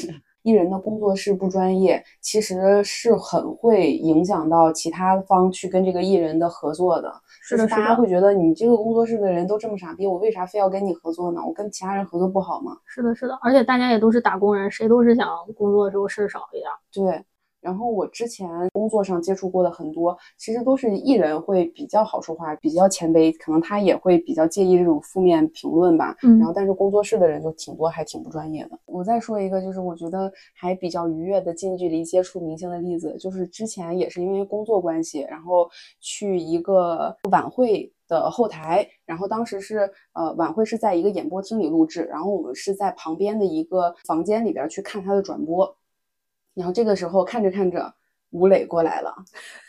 艺人的工作室不专业，其实是很会影响到其他方去跟这个艺人的合作的。是的，大家会觉得你这个工作室的人都这么傻逼，我为啥非要跟你合作呢？我跟其他人合作不好吗？是的，是的，而且大家也都是打工人，谁都是想工作的时候事少一点。对。然后我之前工作上接触过的很多，其实都是艺人会比较好说话，比较谦卑，可能他也会比较介意这种负面评论吧。嗯，然后但是工作室的人就挺多，还挺不专业的。我再说一个，就是我觉得还比较愉悦的近距离接触明星的例子，就是之前也是因为工作关系，然后去一个晚会的后台，然后当时是呃晚会是在一个演播厅里录制，然后我们是在旁边的一个房间里边去看他的转播。然后这个时候看着看着，吴磊过来了，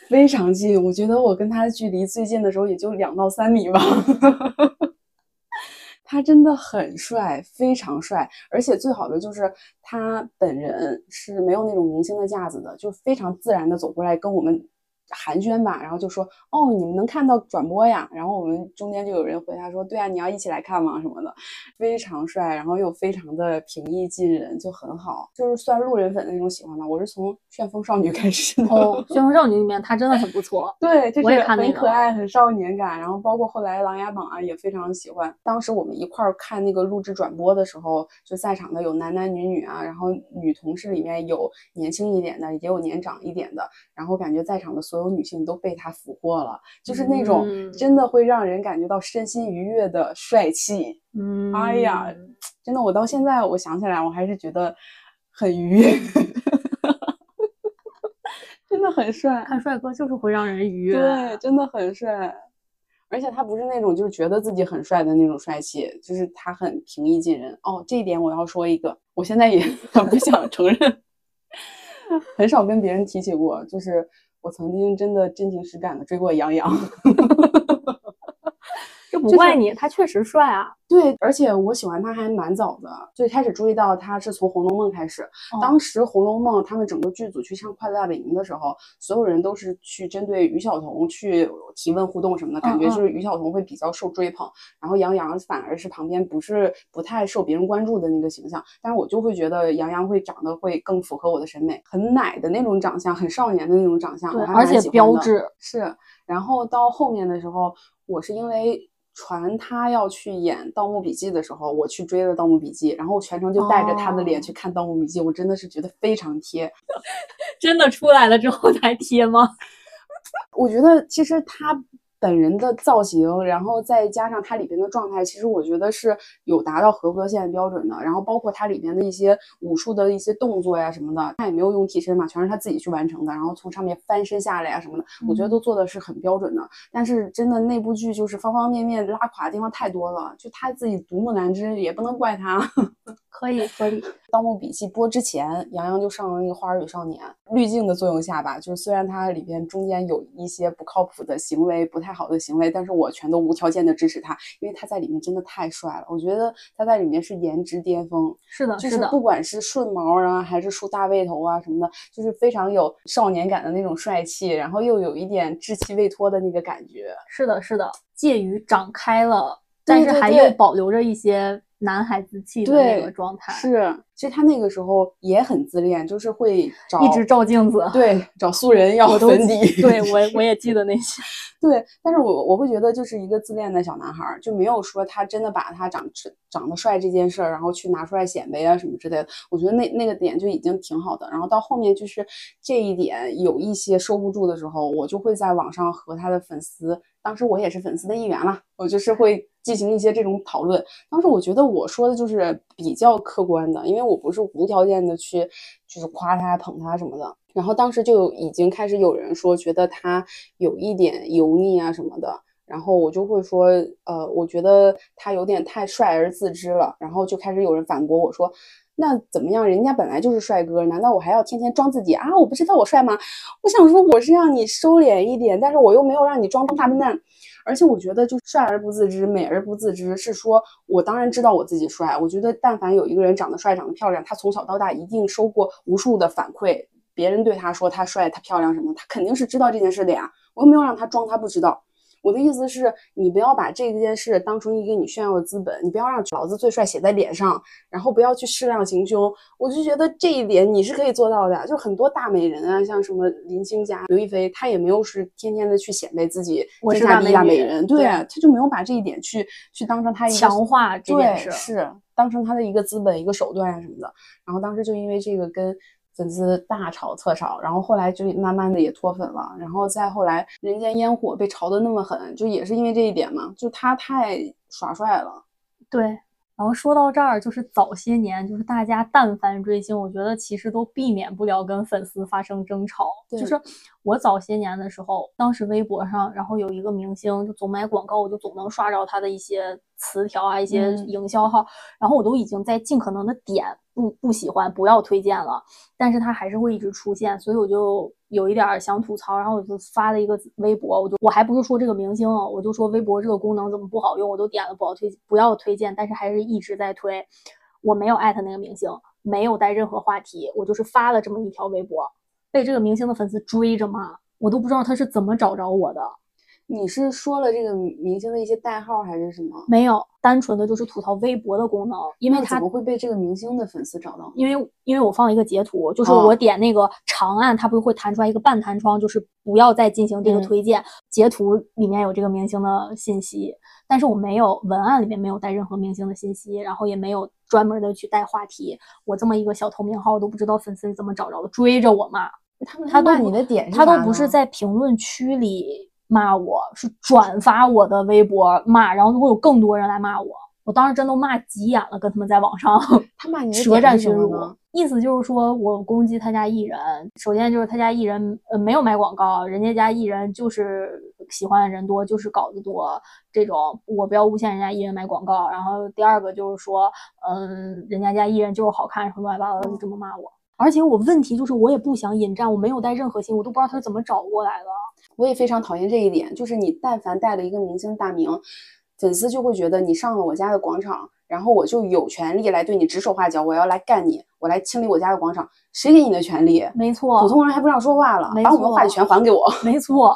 非常近。我觉得我跟他距离最近的时候也就两到三米吧。[laughs] 他真的很帅，非常帅，而且最好的就是他本人是没有那种明星的架子的，就非常自然的走过来跟我们。寒暄吧，然后就说哦，你们能看到转播呀？然后我们中间就有人回答说，对啊，你要一起来看吗？什么的，非常帅，然后又非常的平易近人，就很好，就是算路人粉的那种喜欢吧。我是从《旋风少女》开始的，哦，《旋风少女》里面她真的很不错，[laughs] 对，我也看很可爱，很少年感。然后包括后来《琅琊榜》啊，也非常喜欢。当时我们一块儿看那个录制转播的时候，就在场的有男男女女啊，然后女同事里面有年轻一点的，也有年长一点的，然后感觉在场的所有。女性都被他俘获了，就是那种真的会让人感觉到身心愉悦的帅气。嗯，哎呀，真的，我到现在我想起来，我还是觉得很愉悦，[laughs] 真的很帅。看帅哥就是会让人愉悦，对，真的很帅。而且他不是那种就是觉得自己很帅的那种帅气，就是他很平易近人。哦，这一点我要说一个，我现在也很 [laughs] 不想承认，[laughs] 很少跟别人提起过，就是。我曾经真的真情实感的追过杨洋。哈哈哈不怪你，他确实帅啊。对，而且我喜欢他还蛮早的，最开始注意到他是从《红楼梦》开始。当时《红楼梦》他们整个剧组去上《快乐大本营》的时候，所有人都是去针对于晓彤去提问互动什么的，感觉就是于晓彤会比较受追捧，然后杨洋反而是旁边不是不太受别人关注的那个形象。但是我就会觉得杨洋会长得会更符合我的审美，很奶的那种长相，很少年的那种长相，而且标志是。然后到后面的时候，我是因为。传他要去演《盗墓笔记》的时候，我去追了《盗墓笔记》，然后全程就带着他的脸去看《盗墓笔记》，我真的是觉得非常贴。真的出来了之后才贴吗？[laughs] 我觉得其实他。本人的造型，然后再加上它里边的状态，其实我觉得是有达到合格线标准的。然后包括它里边的一些武术的一些动作呀什么的，他也没有用替身嘛，全是他自己去完成的。然后从上面翻身下来呀什么的，我觉得都做的是很标准的。但是真的那部剧就是方方面面拉垮的地方太多了，就他自己独木难支，也不能怪他。[laughs] 可以可以，《盗墓笔记》播之前，杨洋就上了那个《花儿与少年》，滤镜的作用下吧，就是虽然他里边中间有一些不靠谱的行为，不太好的行为，但是我全都无条件的支持他，因为他在里面真的太帅了。我觉得他在里面是颜值巅峰，是的，就是不管是顺毛啊，还是梳大背头啊什么的，就是非常有少年感的那种帅气，然后又有一点稚气未脱的那个感觉。是的，是的，介于长开了，但是还又保留着一些。男孩子气的那个状态是，其实他那个时候也很自恋，就是会找一直照镜子，对，[laughs] 找素人要粉底，对 [laughs] 我我也记得那些。对，但是我我会觉得就是一个自恋的小男孩儿，就没有说他真的把他长长得帅这件事儿，然后去拿出来显摆啊什么之类的。我觉得那那个点就已经挺好的。然后到后面就是这一点有一些收不住的时候，我就会在网上和他的粉丝，当时我也是粉丝的一员啦，我就是会进行一些这种讨论。当时我觉得我说的就是比较客观的，因为我不是无条件的去就是夸他捧他什么的。然后当时就已经开始有人说觉得他有一点油腻啊什么的，然后我就会说，呃，我觉得他有点太帅而自知了。然后就开始有人反驳我说，那怎么样？人家本来就是帅哥，难道我还要天天装自己啊？我不知道我帅吗？我想说我是让你收敛一点，但是我又没有让你装大笨蛋。而且我觉得就帅而不自知，美而不自知，是说我当然知道我自己帅。我觉得但凡有一个人长得帅、长得漂亮，他从小到大一定收过无数的反馈。别人对他说他帅、他漂亮什么，他肯定是知道这件事的呀。我又没有让他装他不知道。我的意思是，你不要把这件事当成一个你炫耀的资本，你不要让老子最帅写在脸上，然后不要去适量行凶。我就觉得这一点你是可以做到的。就很多大美人啊，像什么林青霞、刘亦菲，她也没有是天天的去显摆自己天下第一大美人，对，她就没有把这一点去去当成她一强化这件事，是当成她的一个资本、一个手段啊什么的。然后当时就因为这个跟。粉丝大吵特吵，然后后来就慢慢的也脱粉了，然后再后来人间烟火被炒的那么狠，就也是因为这一点嘛，就他太耍帅了。对。然后说到这儿，就是早些年，就是大家但凡追星，我觉得其实都避免不了跟粉丝发生争吵。就是我早些年的时候，当时微博上，然后有一个明星就总买广告，我就总能刷着他的一些词条啊，一些营销号，然后我都已经在尽可能的点不不喜欢，不要推荐了，但是它还是会一直出现，所以我就。有一点想吐槽，然后我就发了一个微博，我就我还不是说这个明星，我就说微博这个功能怎么不好用，我都点了不好推不要推荐，但是还是一直在推。我没有艾特那个明星，没有带任何话题，我就是发了这么一条微博，被这个明星的粉丝追着骂，我都不知道他是怎么找着我的。你是说了这个明星的一些代号还是什么？没有，单纯的就是吐槽微博的功能，因为它怎么会被这个明星的粉丝找到？因为因为我放了一个截图，就是我点那个长按，它不是会弹出来一个半弹窗，就是不要再进行这个推荐。截图里面有这个明星的信息，但是我没有文案里面没有带任何明星的信息，然后也没有专门的去带话题。我这么一个小透明号都不知道粉丝是怎么找着的，追着我骂。他们他骂你的点，他都不是在评论区里。骂我是转发我的微博骂，然后会有更多人来骂我。我当时真都骂急眼了，跟他们在网上他骂你舌战群儒，意思就是说我攻击他家艺人。首先就是他家艺人呃没有买广告，人家家艺人就是喜欢的人多，就是稿子多这种，我不要诬陷人家艺人买广告。然后第二个就是说，嗯，人家家艺人就是好看，什么乱七八糟的就这么骂我。而且我问题就是我也不想引战，我没有带任何信，我都不知道他是怎么找过来的。我也非常讨厌这一点，就是你但凡带了一个明星大名，粉丝就会觉得你上了我家的广场，然后我就有权利来对你指手画脚，我要来干你，我来清理我家的广场。谁给你的权利？没错，普通人还不让说话了，把我们话语权还给我。没错，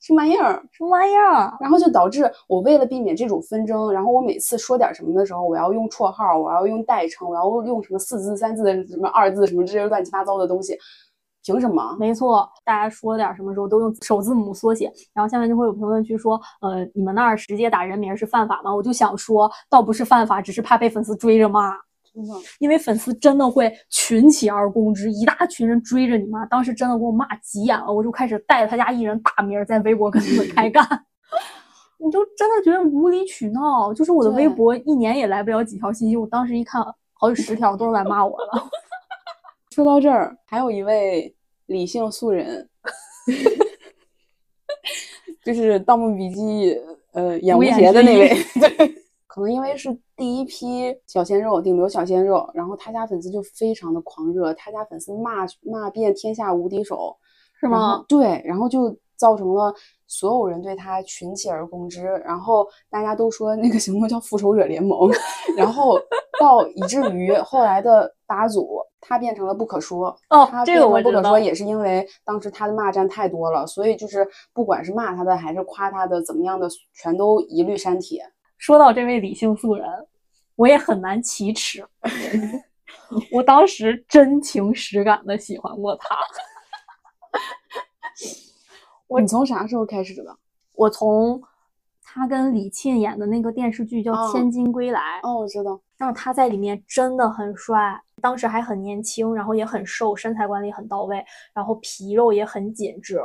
什么玩意儿？什么玩意儿？然后就导致我为了避免这种纷争，然后我每次说点什么的时候，我要用绰号，我要用代称，我要用什么四字、三字、什么二字，什么这些乱七八糟的东西。凭什么？没错，大家说点什么时候都用首字母缩写，然后下面就会有评论区说，呃，你们那儿直接打人名是犯法吗？我就想说，倒不是犯法，只是怕被粉丝追着骂。真的，因为粉丝真的会群起而攻之，一大群人追着你骂。当时真的给我骂急眼了，我就开始带着他家艺人大名在微博跟他们开干。[laughs] 你就真的觉得无理取闹，就是我的微博一年也来不了几条信息，我当时一看好几十条都是来骂我的。说到这儿，还有一位理性素人，[laughs] 就是《盗墓笔记》呃演吴邪的那位。[laughs] 对，可能因为是第一批小鲜肉，顶流小鲜肉，然后他家粉丝就非常的狂热，他家粉丝骂骂遍天下无敌手，是吗？对，然后就造成了所有人对他群起而攻之，然后大家都说那个行动叫复仇者联盟，[laughs] 然后到以至于后来的八组。他变成了不可说哦，这个我不可说也是因为当时他的骂战太多了，所以就是不管是骂他的还是夸他的怎么样的，全都一律删帖。说到这位理性素人，我也很难启齿。[laughs] 我当时真情实感的喜欢过他。[laughs] 你从啥时候开始的？我从他跟李沁演的那个电视剧叫哦《千金归来》，哦，我知道。但是他在里面真的很帅，当时还很年轻，然后也很瘦，身材管理很到位，然后皮肉也很紧致，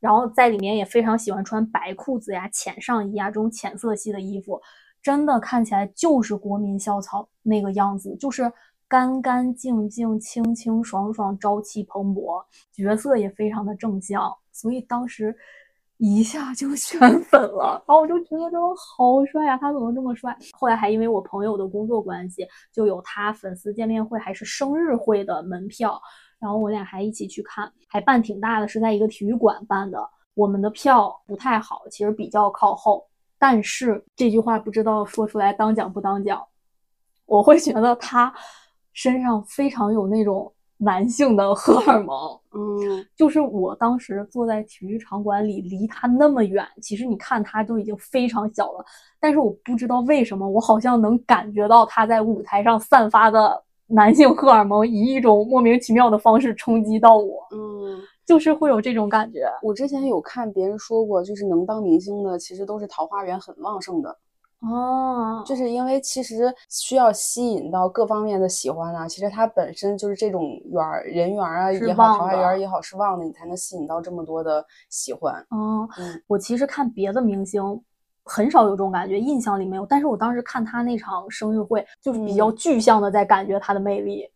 然后在里面也非常喜欢穿白裤子呀、浅上衣啊这种浅色系的衣服，真的看起来就是国民校草那个样子，就是干干净净、清清爽爽、朝气蓬勃，角色也非常的正向，所以当时。一下就 [laughs] 圈粉了，然后我就觉得真的好帅啊！他怎么这么帅？后来还因为我朋友的工作关系，就有他粉丝见面会还是生日会的门票，然后我俩还一起去看，还办挺大的，是在一个体育馆办的。我们的票不太好，其实比较靠后，但是这句话不知道说出来当讲不当讲，我会觉得他身上非常有那种男性的荷尔蒙。嗯，就是我当时坐在体育场馆里，离他那么远，其实你看他都已经非常小了，但是我不知道为什么，我好像能感觉到他在舞台上散发的男性荷尔蒙，以一种莫名其妙的方式冲击到我，嗯，就是会有这种感觉。我之前有看别人说过，就是能当明星的，其实都是桃花源很旺盛的。哦，就是因为其实需要吸引到各方面的喜欢啊，其实它本身就是这种缘儿人缘啊也好，桃花缘儿也好是旺的，你才能吸引到这么多的喜欢。哦，嗯我其实看别的明星很少有这种感觉，印象里没有。但是我当时看他那场生日会，就是比较嗯具象的在感觉他的魅力，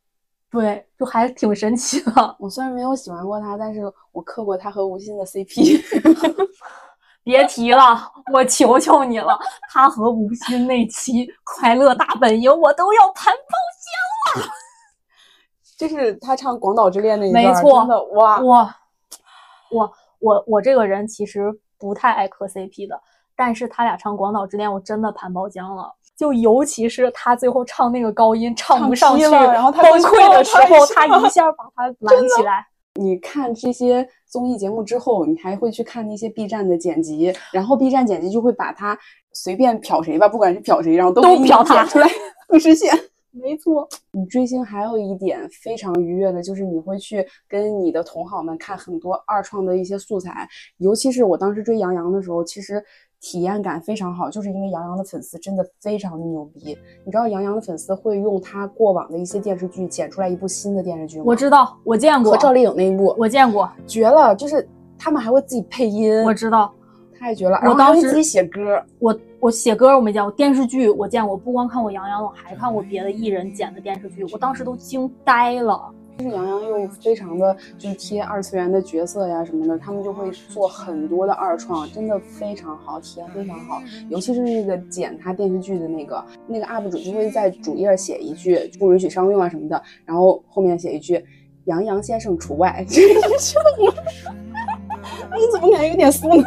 对，就还挺神奇的。[laughs] 我虽然没有喜欢过他，但是我磕过他和吴昕的 CP。[laughs] 别提了，我求求你了，他和吴昕那期《快乐大本营》，我都要盘包浆了 [laughs] 就是他唱《广岛之恋》那一段，没错真的哇，我，我我我这个人其实不太爱磕 CP 的，但是他俩唱《广岛之恋》，我真的盘包浆了。就尤其是他最后唱那个高音唱唱不上去，了然后他崩溃的时候，[laughs] 他一下把他拦起来。你看这些综艺节目之后，你还会去看那些 B 站的剪辑，然后 B 站剪辑就会把它随便瞟谁吧，不管是瞟谁，然后都瞟他出来 [laughs] 不实现。没错，你追星还有一点非常愉悦的，就是你会去跟你的同好们看很多二创的一些素材，尤其是我当时追杨洋的时候，其实体验感非常好，就是因为杨洋的粉丝真的非常的牛逼。你知道杨洋的粉丝会用他过往的一些电视剧剪出来一部新的电视剧吗？我知道，我见过和，赵丽颖那一部，我见过，绝了，就是他们还会自己配音，我知道。太绝了。我当时自己写歌，我我写歌我没见过，电视剧我见过，不光看过杨洋，我还看过别的艺人剪的电视剧，我当时都惊呆了。就是杨洋又非常的就是贴二次元的角色呀什么的，他们就会做很多的二创，真的非常好，体验非常好。尤其是那个剪他电视剧的那个那个 UP 主就会在主页写一句不允许商用啊什么的，然后后面写一句杨洋先生除外。这个笑我，你怎么感觉有点酥呢？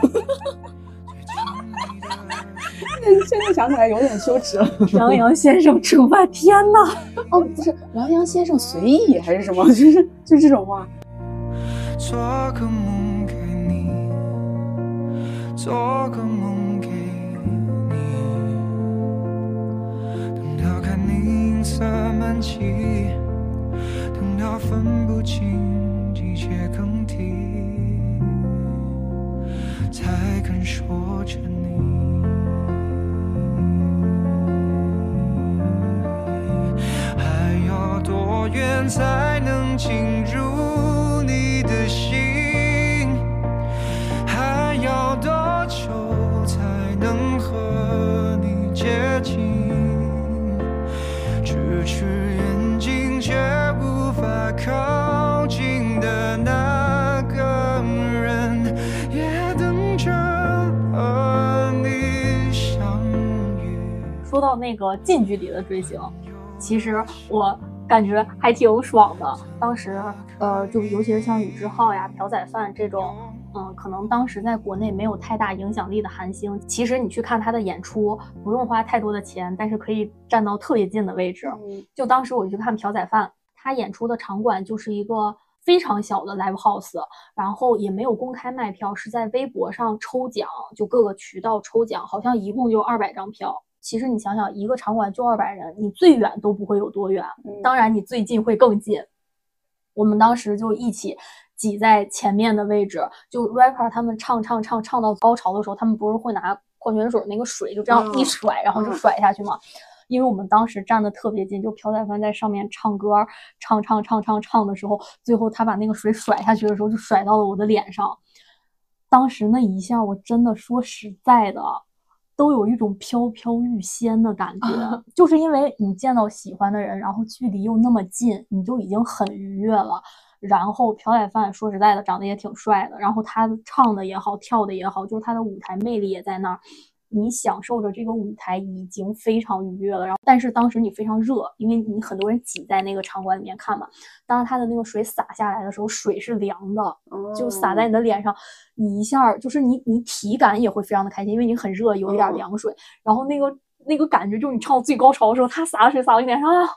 现在想起来有点羞耻了。杨洋先生除外，天呐！[laughs] 哦，不是，杨洋先生随意还是什么？[laughs] 就是就这种话。做个梦给你，做个梦给你，等到看你银色满际，等到分不清季节更替，才肯说着多远才能进入你的心？还要多久才能和你接近？咫尺远近却无法靠近的那个人，也等着和你相遇。说到那个近距离的追星，其实我感觉还挺爽的。当时，呃，就尤其是像宇志浩呀、朴宰范这种，嗯、可能当时在国内没有太大影响力的韩星，其实你去看他的演出，不用花太多的钱，但是可以站到特别近的位置。嗯就当时我去看朴宰范，他演出的场馆就是一个非常小的 live house，然后也没有公开卖票，是在微博上抽奖，就各个渠道抽奖，好像一共就二百张票。其实你想想，一个场馆就二百人，你最远都不会有多远，嗯当然你最近会更近。我们当时就一起挤在前面的位置，就 rapper 他们唱唱唱唱到高潮的时候，他们不是会拿矿泉水那个水就这样一嗯甩，然后就嗯甩下去吗？因为我们当时站的特别近，就朴宰范在上面唱歌，唱唱唱唱唱的时候，最后他把那个水甩下去的时候，就甩到了我的脸上。当时那一下，我真的说实在的，都有一种飘飘欲仙的感觉，就是因为你见到喜欢的人，然后距离又那么近，你就已经很愉悦了。然后朴宰范说实在的，长得也挺帅的，然后他唱的也好，跳的也好，就是他的舞台魅力也在那儿。你享受着这个舞台已经非常愉悦了，然后但是当时你非常热，因为你很多人挤在那个场馆里面看嘛。当他的那个水洒下来的时候，水是凉的，就洒在你的脸上，你一下就是你你体感也会非常的开心，因为你很热，有一点凉水，然后那个那个感觉就是你唱到最高潮的时候，他洒的水洒到你脸上啊，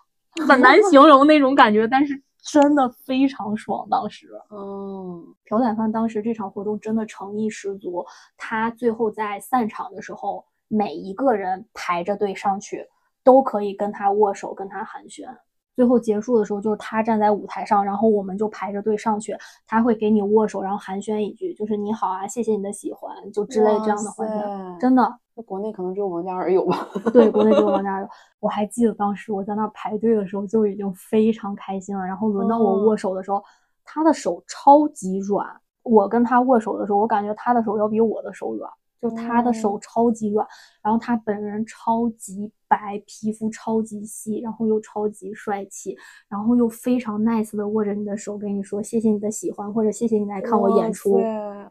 很难 [laughs] 形容那种感觉，但是真的非常爽，当时。嗯，朴宰范当时这场活动真的诚意十足，他最后在散场的时候，每一个人排着队上去，都可以跟他握手，跟他寒暄。最后结束的时候，就是他站在舞台上，然后我们就排着队上去，他会给你握手，然后寒暄一句，就是你好啊，谢谢你的喜欢，就之类这样的环节。真的，在国内可能只有王嘉尔有吧？[laughs] 对，国内只有王嘉尔有。我还记得当时我在那儿排队的时候就已经非常开心了，然后轮到我握手的时候，他的手超级软。我跟他握手的时候，我感觉他的手要比我的手软，就他的手超级软，然后他本人超级白，皮肤超级细，然后又超级帅气，然后又非常 nice 的握着你的手，跟你说谢谢你的喜欢，或者谢谢你来看我演出。对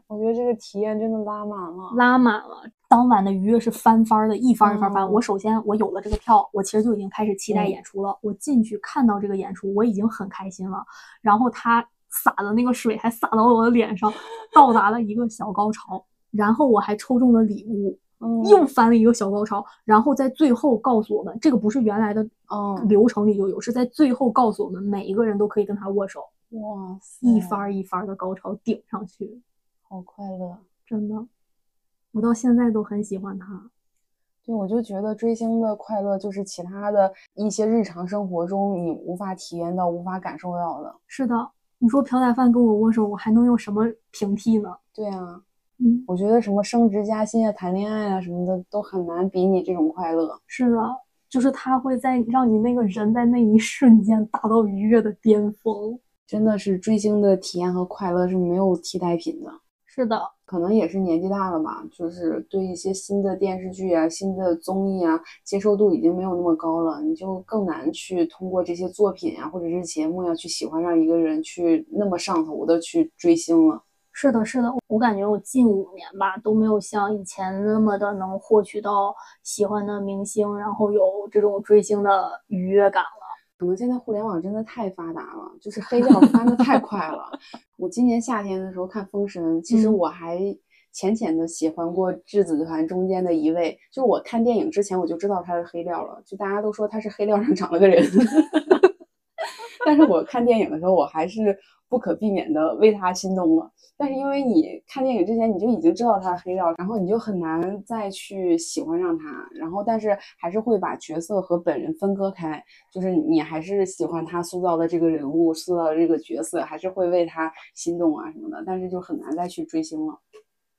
我觉得这个体验真的拉满了。拉满了。当晚的愉悦是翻番儿的，一番儿一番儿翻。嗯我首先我有了这个票，我其实就已经开始期待嗯演出了。我进去看到这个演出，我已经很开心了。然后他洒的那个水还洒到了我的脸上，到达了一个小高潮。然后我还抽中了礼物，嗯又翻了一个小高潮。然后在最后告诉我们，这个不是原来的嗯，流程里就有，是在最后告诉我们每一个人都可以跟他握手，哇塞，一番儿一番儿的高潮顶上去，好快乐。真的，我到现在都很喜欢他。对，我就觉得追星的快乐就是其他的一些日常生活中你无法体验到、无法感受到的。是的，你说朴宰范跟我握手，我还能用什么平替呢？对啊，嗯，我觉得什么升职加薪啊、谈恋爱啊什么的都很难比拟这种快乐。是的，就是他会在让你那个人在那一瞬间达到愉悦的巅峰。真的是追星的体验和快乐是没有替代品的。是的，可能也是年纪大了吧，就是对一些新的电视剧啊、新的综艺啊，接受度已经没有那么高了，你就更难去通过这些作品啊，或者是节目呀、去喜欢上一个人，去那么上头的去追星了。是的，是的，我感觉我近五年吧都没有像以前那么的能获取到喜欢的明星，然后有这种追星的愉悦感了。可能现在互联网真的太发达了，就是黑料翻的太快了。[laughs] 我今年夏天的时候看《封神》，其实嗯我还浅浅的喜欢过质子团中间的一位，就是我看电影之前我就知道他是黑料了，就大家都说他是黑料上长了个人。[laughs] 但是我看电影的时候，我还是不可避免的为他心动了。但是因为你看电影之前你就已经知道他的黑料，然后你就很难再去喜欢上他，然后但是还是会把角色和本人分割开，就是你还是喜欢他塑造的这个人物，塑造的这个角色，还是会为他心动啊什么的，但是就很难再去追星了。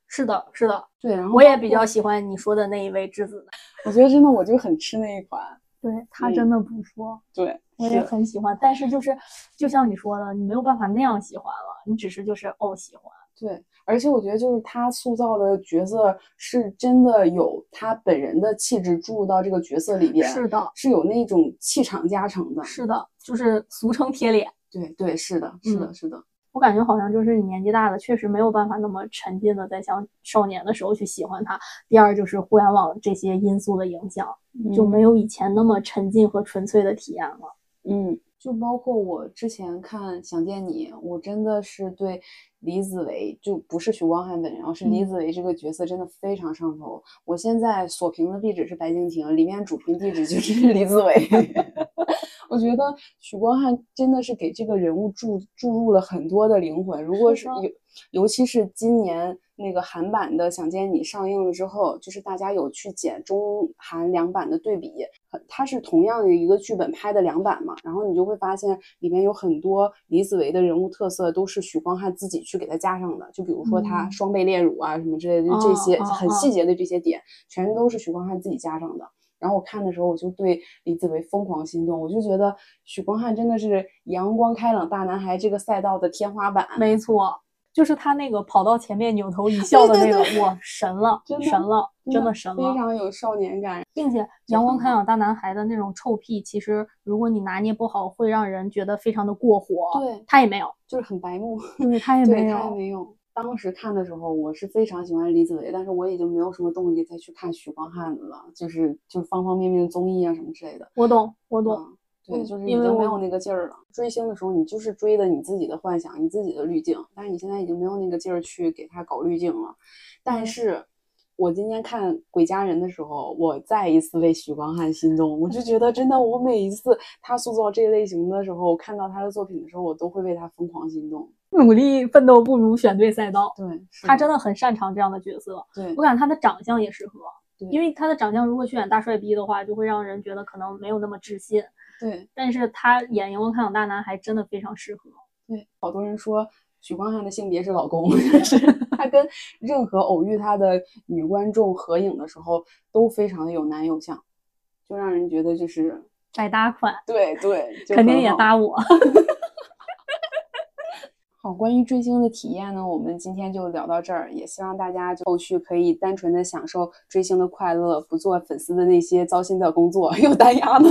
是的，是的，对，然后我也比较喜欢你说的那一位质子，我觉得真的我就很吃那一款。对他嗯真的不错。对，我也很喜欢，但是就是就像你说的，你没有办法那样喜欢了，你只是就是哦喜欢。对，而且我觉得就是他塑造的角色是真的有他本人的气质注入到这个角色里边，是的，是有那种气场加成的。是的，就是俗称贴脸。对对，是的，是的，嗯是的，我感觉好像就是你年纪大了，确实没有办法那么沉浸的在像少年的时候去喜欢他。第二就是互联网这些因素的影响，就没有以前那么沉浸和纯粹的体验了。嗯，就包括我之前看《想见你》，我真的是对李子维就不是许光汉本人，而是李嗯子维这个角色真的非常上头。我现在锁屏的地址是白敬亭，里面主屏地址就是 [laughs] 李子维。[laughs] 我觉得许光汉真的是给这个人物注注入了很多的灵魂。如果是有，尤其是今年那个韩版的《想见你》上映了之后，就是大家有去剪中韩两版的对比，呃它是同样的一个剧本拍的两版嘛，然后你就会发现里面有很多李子维的人物特色都是许光汉自己去给他加上的，就比如说他嗯双倍炼乳啊什么之类的，就这些很细节的这些点，全都是许光汉自己加上的。然后我看的时候，我就对李子维疯狂心动，我就觉得许光汉真的是阳光开朗大男孩这个赛道的天花板。没错，就是他那个跑到前面扭头一笑的那个，对哇，神了，真神了，真的神了非。常有少年感。并且阳光开朗大男孩的那种臭屁，其实如果你拿捏不好，会让人觉得非常的过火。对，他也没有，就是很白目。对他 [laughs] 也对，没他也有。没有。当时看的时候，我是非常喜欢李子维，但是我已经没有什么动力再去看许光汉的了，就是就是方方面面的综艺啊什么之类的。我懂，我懂。嗯，对，嗯就是已经没有那个劲儿了。追星的时候，你就是追的你自己的幻想，你自己的滤镜，但是你现在已经没有那个劲儿去给他搞滤镜了。但嗯是，我今天看《鬼家人》的时候，我再一次为许光汉心动。我就觉得，真的，我每一次他塑造这一类型的时候，我看到他的作品的时候，我都会为他疯狂心动。努力奋斗不如选对赛道，对，他真的很擅长这样的角色。对我感觉他的长相也适合，对因为他的长相如果去演大帅逼的话，就会让人觉得可能没有那么自信。对但是他演阳光开朗大男孩真的非常适合。对，好多人说许光汉的性别是老公，[laughs] 但是他跟任何偶遇他的女观众合影的时候，都非常的有男友相，就让人觉得就是百搭款，对对，肯定也搭我。[laughs] [laughs] 好，关于追星的体验呢，我们今天就聊到这儿，也希望大家就后续可以单纯的享受追星的快乐，不做粉丝的那些糟心的工作，又单压的。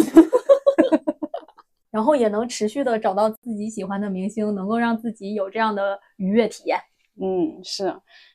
然后也能持续的找到自己喜欢的明星，能够让自己有这样的愉悦体验。嗯，是。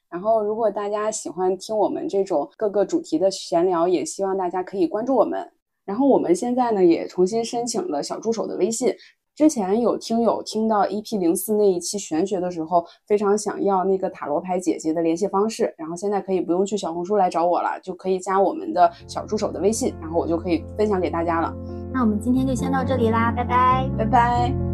然后，如果大家喜欢听我们这种各个主题的闲聊，也希望大家可以关注我们。然后，我们现在呢也重新申请了小助手的微信。之前有听友听到 EP 零四那一期玄学的时候，非常想要那个塔罗牌姐姐的联系方式，然后现在可以不用去小红书来找我了，就可以加我们的小助手的微信，然后我就可以分享给大家了。那我们今天就先到这里啦，拜拜。拜拜。